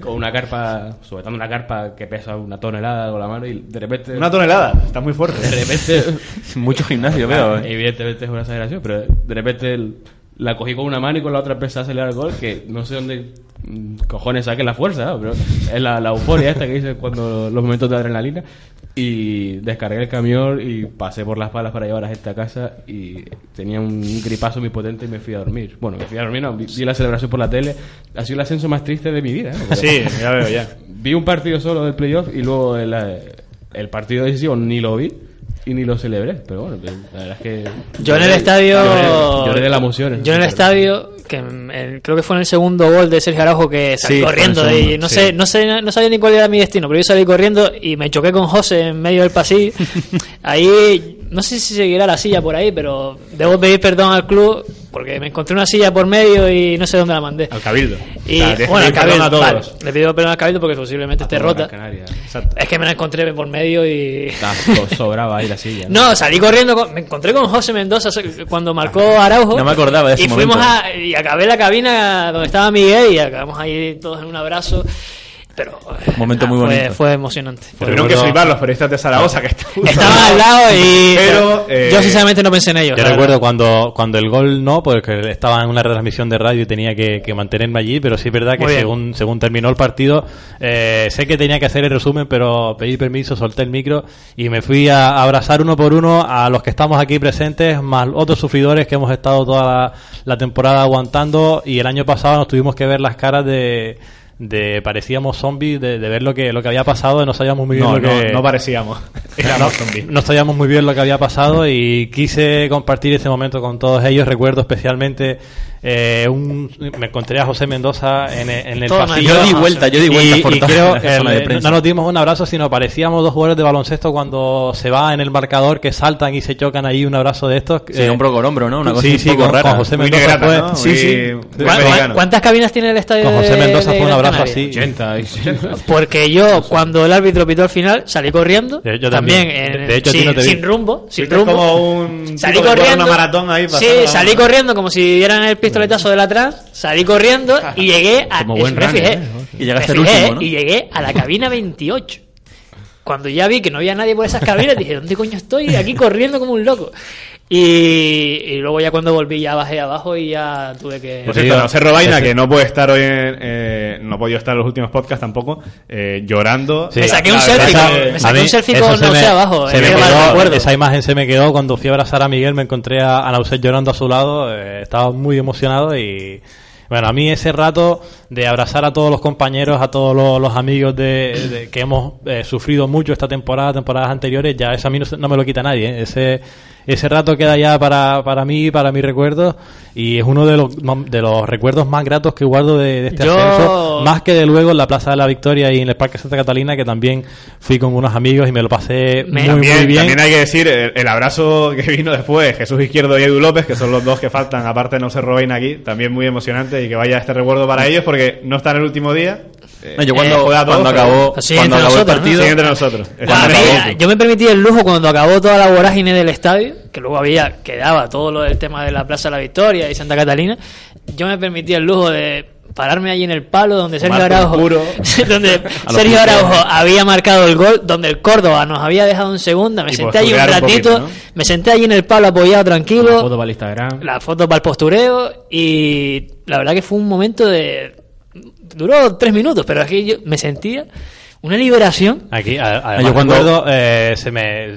con una carpa, sujetando una carpa que pesa una tonelada con la mano. Y de repente. Una tonelada, está muy fuerte. De repente. [laughs] Mucho gimnasio, veo. ¿eh? Evidentemente es una exageración, pero de repente el- la cogí con una mano y con la otra empecé a acelerar el gol, que no sé dónde mm, cojones saqué la fuerza, pero es la, la euforia esta que dice cuando los momentos de adrenalina. Y descargué el camión y pasé por las palas para llevar a gente a casa y tenía un gripazo muy potente y me fui a dormir. Bueno, me fui a dormir, no, vi, vi la celebración por la tele. Ha sido el ascenso más triste de mi vida. ¿eh? Sí, ya veo, ya. Vi un partido solo del playoff y luego el, el partido decisivo ni lo vi y ni lo celebré. Pero bueno, la verdad es que. Yo en el estadio. Lloré, lloré de la emoción. Yo en el estadio, que el- creo que fue en el segundo gol de Sergio Araujo que salí Sí, corriendo y no sí. sé, no sé, no sabía ni cuál era mi destino, pero yo salí corriendo y me choqué con José en medio del pasillo. [laughs] ahí no sé si seguirá la silla por ahí, pero debo pedir perdón al club porque me encontré una silla por medio y no sé dónde la mandé. Al Cabildo. Y O sea, tienes que bueno, al Cabildo, a todos. vale, le pido perdón al Cabildo porque posiblemente esté rota. Es que me la encontré por medio y [laughs] so- sobraba ahí la silla. no, salí corriendo, con- me encontré con José Mendoza cuando marcó Araujo. No me acordaba de ese Y fuimos a, y acabé la cabina donde estaba Miguel y acabamos ahí todos en un abrazo. Pero eh, Momento muy bonito. Fue, emocionante. Fue- Tuvieron que flipar los periodistas de Zaragoza que [laughs] Estaban al lado y Pero, eh, yo sinceramente no pensé en ellos. Yo recuerdo cuando, cuando el gol no, porque estaba en una retransmisión de radio y tenía que, que mantenerme allí, pero sí es verdad que según, según terminó el partido, eh, sé que tenía que hacer el resumen, pero pedí permiso, solté el micro y me fui a, a abrazar uno por uno a los que estamos aquí presentes, más otros sufridores que hemos estado toda la, la temporada aguantando y el año pasado nos tuvimos que ver las caras de... de parecíamos zombies de, de ver lo que lo que había pasado y no sabíamos muy bien No, lo no, que no parecíamos. [laughs] no, Éramos zombies. no sabíamos muy bien lo que había pasado y quise compartir ese momento con todos ellos. Recuerdo especialmente eh, un, me encontré a José Mendoza en, el- en el Todo pasillo. Yo di vuelta, yo di vuelta Y- por y creo de el- no nos dimos un abrazo, sino parecíamos dos jugadores de baloncesto cuando se va en el marcador que saltan y se chocan ahí un abrazo de estos. Sí, Eh, hombro con hombro, ¿no? Una cosa sí, un sí, poco con, rara. con José Mendoza negrata, fue, ¿no? sí, Muy- sí. muy ¿Cuán- americano. ¿Cuántas cabinas tiene el estadio Con José de- Mendoza de fue un abrazo así. 80 y- [laughs] Porque yo, cuando el árbitro pitó al final, salí corriendo. Eh, yo también, también. en- De hecho, a ti sin, no te vi. sin rumbo. Sin rumbo. como un Salí corriendo. una maratón ahí pasando sí, salí corriendo como si dieran el pistoletazo del atrás. Salí corriendo y [laughs] llegué a. Como buen me runner, fijé, ¿eh? Y llegaste me fijé, último, ¿no? Y llegué a la cabina [laughs] 28. Cuando ya vi que no había nadie por esas cabinas, dije, ¿dónde coño estoy? Aquí corriendo como un loco. Y, y luego ya cuando volví ya bajé abajo y ya tuve que... Por cierto, no Robaina, que no puede estar hoy en, eh, no ha podido estar en los últimos podcasts tampoco, eh, llorando. Sí. Me saqué un selfie con- que- me saqué un selfie con se me- Nausea abajo, se eh, me quedó- esa imagen se me quedó cuando fui a abrazar a Miguel, me encontré a, a Nausea llorando a su lado, eh, estaba muy emocionado y bueno, a mí ese rato de abrazar a todos los compañeros, a todos los, los amigos de, de- que hemos eh, sufrido mucho esta temporada, temporadas anteriores, ya eso a mí no, se- no me lo quita nadie. ¿eh? Ese ese rato queda ya para, para mí, para mi recuerdo y es uno de los, de los recuerdos más gratos que guardo de, de este Yo- ascenso, más que de luego en la Plaza de la Victoria y en el Parque Santa Catalina, que también fui con unos amigos y me lo pasé Me- muy, También, muy bien. también hay que decir el, el abrazo que vino después, Jesús Izquierdo y Edu López, que son los dos que faltan, aparte de no ser Robaina aquí, también muy emocionante y que vaya este recuerdo para ellos porque no están el último día. Eh, No, yo cuando, eh, cuando acabó, Sí, cuando entre acabó el partido, entre nosotros. Yo me permití el lujo cuando acabó toda la vorágine del estadio, que luego había quedaba todo lo del tema de la Plaza de la Victoria y Santa Catalina, yo me permití el lujo de pararme allí en el palo donde Sergio Araujo puro. [laughs] donde [laughs] Sergio. Araujo había marcado el gol, donde el Córdoba nos había dejado en segunda, me Y senté allí un ratito, poquito, ¿no? me senté allí en el palo apoyado tranquilo, Una foto para el Instagram. la foto para el postureo y la verdad que fue un momento de duró tres minutos, pero aquí yo me sentía una liberación Aquí, a- además, Ah, yo cuando- recuerdo, eh, se me,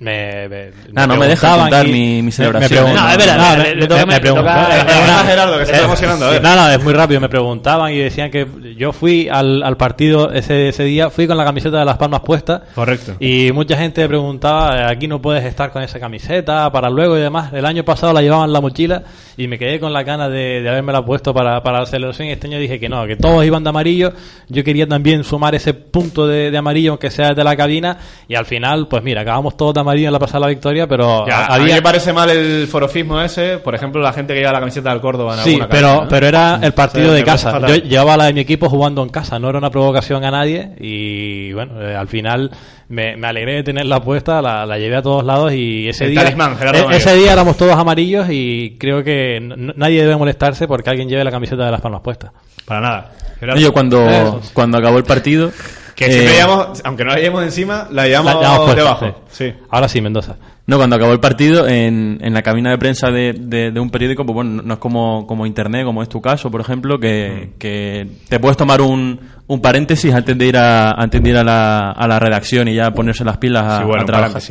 me, me- Ah, no me deja contar y- mi- mi me- celebración, me pregun- eh. No, es verdad, no, le- me- le toca- me- me preguntaban- toca- eh, a Gerardo, que se está eh, emocionando. No, no, es muy rápido. Me preguntaban y decían que yo fui al, al partido ese, ese día, fui con la camiseta de Las Palmas puesta. Correcto. Y mucha gente me preguntaba, eh, aquí no puedes estar con esa camiseta para luego y demás. El año pasado la llevaba en la mochila y me quedé con la gana de, de haberme la puesto para, para la celebración. Y este año dije que no, que todos iban de amarillo. Yo quería también sumar ese punto de, de amarillo, aunque sea desde la cabina. Y al final, pues mira, acabamos todos de amarillo en la Plaza de la Victoria, pero Ya, a- a mí había... me parece mal el forofismo ese, por ejemplo, la gente que lleva la camiseta del Córdoba en Sí, alguna pero, cabina, ¿no? pero era el partido Sí, de me parece casa. Yo llevaba la de mi equipo jugando en casa, no era una provocación a nadie. Y bueno, eh, al final me, me alegré de tenerla puesta, la, la llevé a todos lados y ese El día. talismán, e- ese día éramos todos amarillos y creo que nadie debe molestarse porque alguien lleve la camiseta de las palmas puesta. Para nada. Yo cuando, cuando acabó el partido, Que eh, siempre llevamos, aunque no la llevemos encima, la llevamos, La llevamos debajo. Sí. Ahora sí, Mendoza. No, cuando acabó el partido, en, en la cabina de prensa de, de- de un periódico, pues bueno, no es como, como internet, como es tu caso, por ejemplo, que, que te puedes tomar un, un paréntesis antes de ir a, antes de ir a la, a la redacción y ya ponerse las pilas a, Sí, bueno, a trabajar.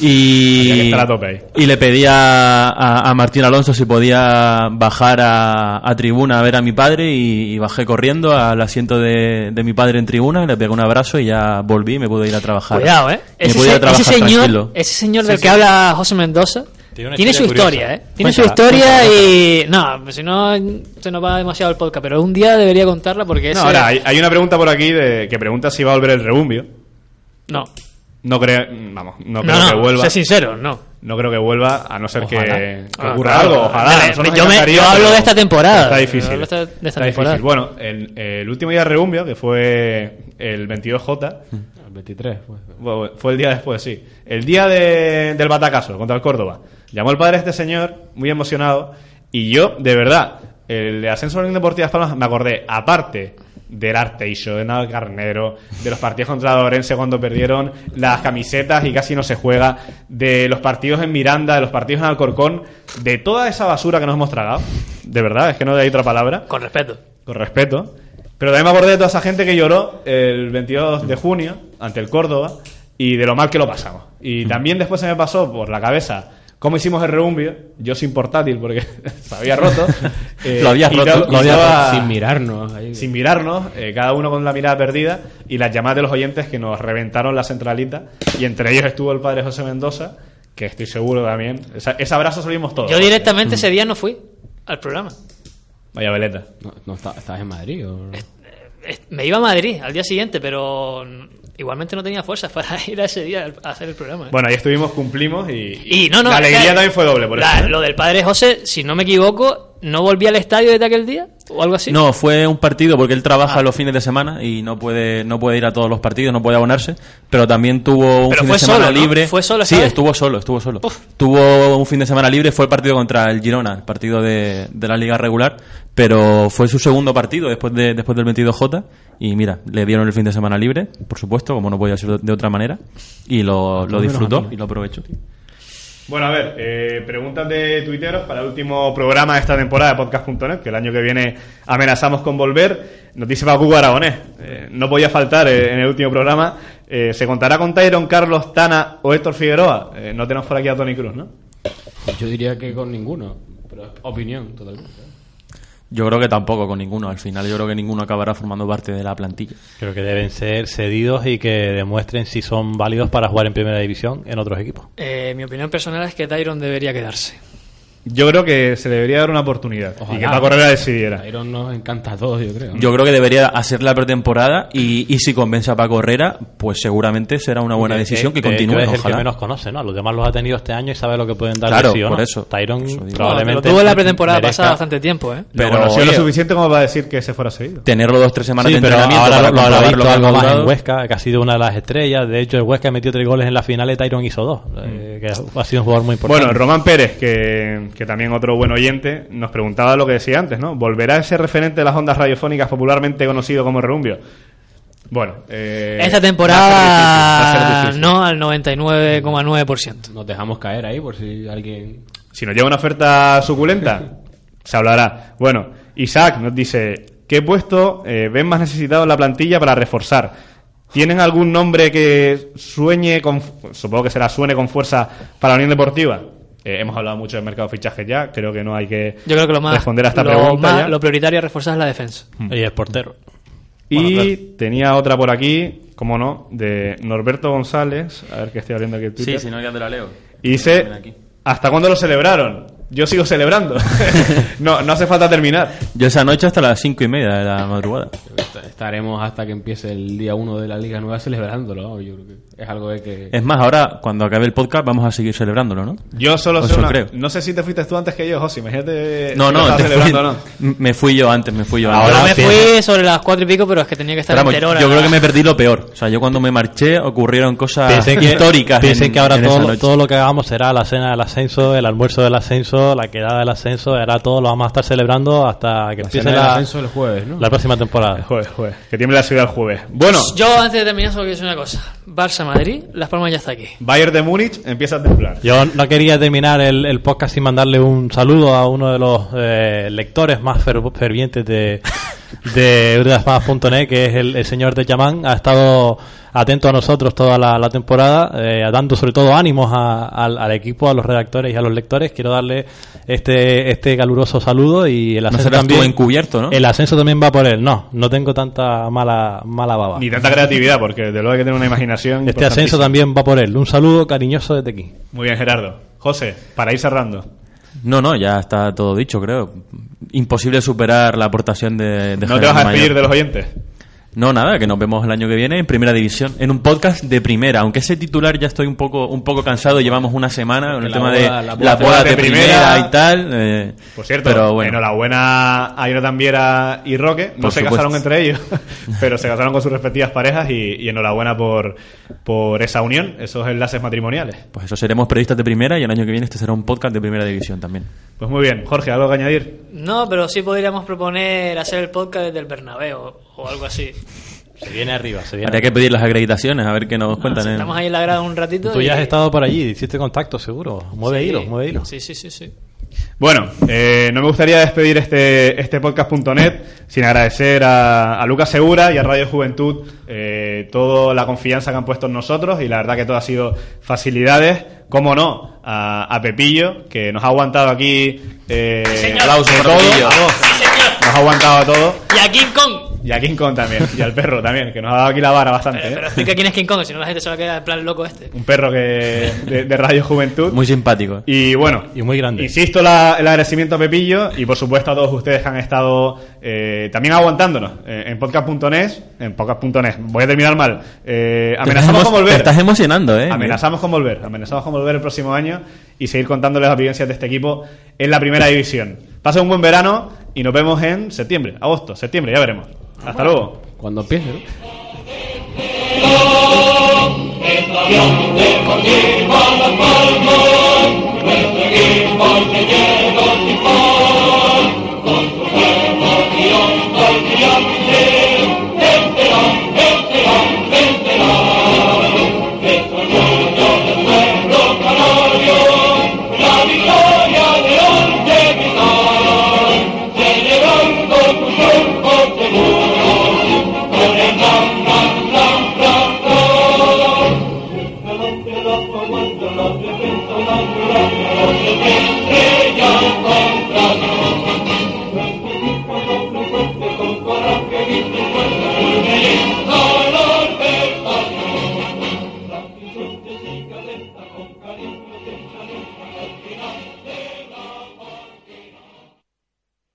Y, [laughs] y le pedí a, a- a Martín Alonso si podía bajar a, a tribuna a ver a mi padre y, y bajé corriendo al asiento de, de mi padre en tribuna, le pegué un abrazo y ya volví y me pude ir a trabajar. Cuidado, ¿eh? Me Ese, pude ir a se- ese trabajar señor, tranquilo. ese señor del que habla José Mendoza, Tiene su historia. ¿eh? Tiene su Cuéntala, historia y... No, pues si no se nos va demasiado el podcast, pero un día debería contarla porque No, ahora, hay, hay una pregunta por aquí de, que pregunta si va a volver el rebumbio. No. No creo, vamos, no creo no, que vuelva. sé sincero, no. No creo que vuelva, a no ser que, Ojalá. que Ah, ocurra claro. algo. Ojalá. Yo me- encantaría, yo hablo de esta temporada. Está difícil. hablo de esta- de esta Está temporada. difícil. Bueno, el, el último día de rebumbio, que fue el 22J, El 23. pues. Bueno, fue el día después, sí. El día de- del batacazo contra el Córdoba. Llamó el padre de este señor, muy emocionado, y yo, de verdad, el de Ascenso a la Unión Deportiva Las Palmas, me acordé, aparte del Arteixo, de Nado Carnero, de los partidos contra Orense cuando perdieron las camisetas y casi no se juega, de los partidos en Miranda, de los partidos en Alcorcón, de toda esa basura que nos hemos tragado, de verdad, es que no hay otra palabra, Con respeto. con respeto. Pero también me acordé de toda esa gente que lloró el 22 de junio ante el Córdoba y de lo mal que lo pasamos. Y también después se me pasó por la cabeza cómo hicimos el reumbio, yo sin portátil porque [laughs] se había roto. [laughs] eh, Lo habías y roto, todo- lo. Sin mirarnos. ahí. sin mirarnos, eh, cada uno con la mirada perdida y las llamadas de los oyentes que nos reventaron la centralita y entre ellos estuvo el padre José Mendoza, que estoy seguro también. Esa- ese abrazo salimos todos. Yo directamente ese día no fui al programa. Vaya veleta. No, no está- ¿Estás en Madrid? O... Me iba a Madrid al día siguiente, pero igualmente no tenía fuerzas [laughs] para ir a ese día a hacer el programa. ¿eh? Bueno, ahí estuvimos, cumplimos y, Y no, no, la alegría también fue doble por la- eso. ¿eh? Lo del padre José, si no me equivoco, ¿no volví al estadio desde aquel día? ¿O algo así? No, fue un partido porque él trabaja Ah. los fines de semana y no puede no puede ir a todos los partidos, no puede abonarse, pero también tuvo un Pero fin fue de semana solo, ¿no? libre. Fue solo, sí, estuvo solo, estuvo solo. Tuvo un fin de semana libre, fue el partido contra el Girona, el partido de, de la liga regular, pero fue su segundo partido después de después del 22J y mira, le dieron el fin de semana libre, por supuesto, como no podía ser de- de otra manera, y lo, lo disfrutó y lo aprovechó. Bueno, a ver, eh, preguntas de tuiteros para el último programa de esta temporada de podcast.net, que el año que viene amenazamos con volver. Nos dice Paco Aragonés, eh, no podía faltar eh, en el último programa. Eh, ¿Se contará con Tyron, Carlos, Tana o Héctor Figueroa? Eh, no tenemos por aquí a Tony Cruz, ¿no? Yo diría que con ninguno. Pero opinión, totalmente. Yo creo que tampoco con ninguno, al final yo creo que ninguno acabará formando parte de la plantilla. Creo que deben ser cedidos y que demuestren si son válidos para jugar en primera división en otros equipos. Eh, mi opinión personal es que Tyron debería quedarse. Yo creo que se debería dar una oportunidad y que Paco Herrera decidiera. Iron nos encanta a todos, yo creo. ¿no? Yo creo que debería hacer la pretemporada y, y si convence a Paco Herrera, pues seguramente será una buena De- decisión que hecho, continúe. es el que ojalá. menos conoce, ¿no? Los demás los ha tenido este año y sabe lo que pueden dar Claro, sí o por no. eso. Tyron digo. probablemente lo tuvo en la pretemporada merezca- pasada bastante tiempo, ¿eh? Pero conoció lo suficiente como para decir que se fuera seguido. Tenerlo dos tres semanas Sí, de pero entrenamiento ahora para lo, visto que algo más en Huesca, que ha sido una de las estrellas. De hecho, el Huesca metió tres goles en la final y Tyron hizo dos. eh, que ha sido un jugador muy importante. Bueno, Román Pérez, que, que también otro buen oyente, nos preguntaba lo que decía antes, ¿no? ¿Volverá ese referente de las ondas radiofónicas popularmente conocido como Rerumbio? Bueno, eh, Esta temporada difícil. no al 99,9%. Nos dejamos caer ahí por si alguien... Si nos llega una oferta suculenta, se hablará. Bueno, Isaac nos dice, ¿qué puesto eh, ven más necesitado en la plantilla para reforzar? ¿Tienen algún nombre que sueñe con, supongo que será suene con fuerza para la Unión Deportiva? Eh, hemos hablado mucho del mercado de fichajes ya, creo que no hay que Yo creo que lo más, responder a esta lo, pregunta más- ya. lo prioritario a reforzar es la defensa. Y es portero. Y Bueno, claro. tenía otra por aquí, como no, de Norberto González, a ver que estoy abriendo aquí el Twitter. Sí, si no ya te la leo. Y dice. ¿hasta cuándo lo celebraron? Yo sigo celebrando. [laughs] no, no hace falta terminar. Yo esa noche hasta las cinco y media de la madrugada. Est- Estaremos hasta que empiece el día 1 de la Liga Nueva celebrándolo. ¿no? Yo creo que es algo de que... Es más, ahora cuando acabe el podcast vamos a seguir celebrándolo, ¿no? Yo solo sé una... creo. No sé si te fuiste tú antes que yo, José. Imagínate No, si no, te celebrando o fui- no. me fui yo antes, me fui yo Ahora antes. Me fui sobre las cuatro y pico, pero es que tenía que estar vamos, entero yo creo que me perdí lo peor. O sea, yo cuando me marché ocurrieron cosas que, históricas. en- que ahora todo, todo lo que hagamos será la cena del ascenso, el almuerzo del ascenso, la quedada del ascenso, era todo lo vamos a estar celebrando hasta que La empiece la, ascenso el jueves, ¿no? la próxima temporada. Joder, joder. Que tiemble la ciudad el jueves. Bueno, Yo antes de terminar solo quiero decir una cosa. Barça-Madrid, Las Palmas ya está aquí. Bayern de Múnich empieza a templar. Yo no quería terminar el, el podcast sin mandarle un saludo a uno de los eh, lectores más fer- fervientes de, de Eurodaspadas.net, que es el, el señor de Chamán. Ha estado atento a nosotros toda la, la temporada, eh, dando sobre todo ánimos a- al, al equipo, a los redactores y a los lectores. Quiero darle este, este caluroso saludo y el No ascenso tú también. encubierto, ¿no? El ascenso también va por él. No, no tengo tanta mala, mala baba. Ni tanta creatividad, porque de luego hay que tener una imaginación. Este ascenso también va por él. Un saludo cariñoso desde aquí. Muy bien, Gerardo. José, para ir cerrando. No, no, ya está todo dicho, creo. Imposible superar la aportación de, de ¿No te vas a despedir de los oyentes? No, nada, que nos vemos el año que viene en Primera División, en un podcast de Primera. Aunque ese titular ya estoy un poco un poco cansado, llevamos una semana con el tema boda- de la las boda bodas de, de primera, primera y tal. eh, Por cierto, pero bueno, enhorabuena a Jonathan Viera y Roque. No Por se supuesto. casaron entre ellos, [laughs] pero se casaron con sus respectivas parejas y, y enhorabuena por, por esa unión, esos enlaces matrimoniales. pues eso seremos periodistas de Primera y el año que viene este será un podcast de Primera División también. Pues muy bien, Jorge, ¿algo que añadir? No, pero sí podríamos proponer hacer el podcast desde el Bernabéu o algo así. Se viene arriba, se viene Habría que pedir las acreditaciones a ver qué nos cuentan. ¿eh? Estamos ahí en la grada un ratito. Tú y- ya has estado por allí, hiciste contacto, seguro. Mueve Sí. hilos, mueve hilos. Sí, sí, sí, sí. Bueno, eh, no me gustaría despedir este, este podcast.net sin agradecer a, a Lucas Segura y a Radio Juventud eh, toda la confianza que han puesto en nosotros y la verdad que todo ha sido facilidades. Cómo no, a, a Pepillo, que nos ha aguantado aquí. Eh, Aplausos de para todo. Pepillo. Nos ha aguantado a todo. Y a King Kong. Y a King Kong también. Y al perro también, que nos ha dado aquí la vara bastante. Pero, ¿eh? pero explica quién es King Kong, si no la gente se va a quedar en plan loco este. Un perro que de, de Radio Juventud. Muy simpático. Y bueno, Y muy grande. Insisto la- el agradecimiento a Pepillo y por supuesto a todos ustedes que han estado eh, también aguantándonos eh, en podcast.net. En podcast.net. Voy a terminar mal. Eh, amenazamos con volver. Te estás emocionando, ¿eh? Amenazamos con volver. Amenazamos con volver el próximo año y seguir contándoles las vivencias de este equipo en la primera división. Pasen un buen verano y nos vemos en septiembre, agosto, septiembre, ya veremos. Hasta luego. Cuando empiece, ¿no?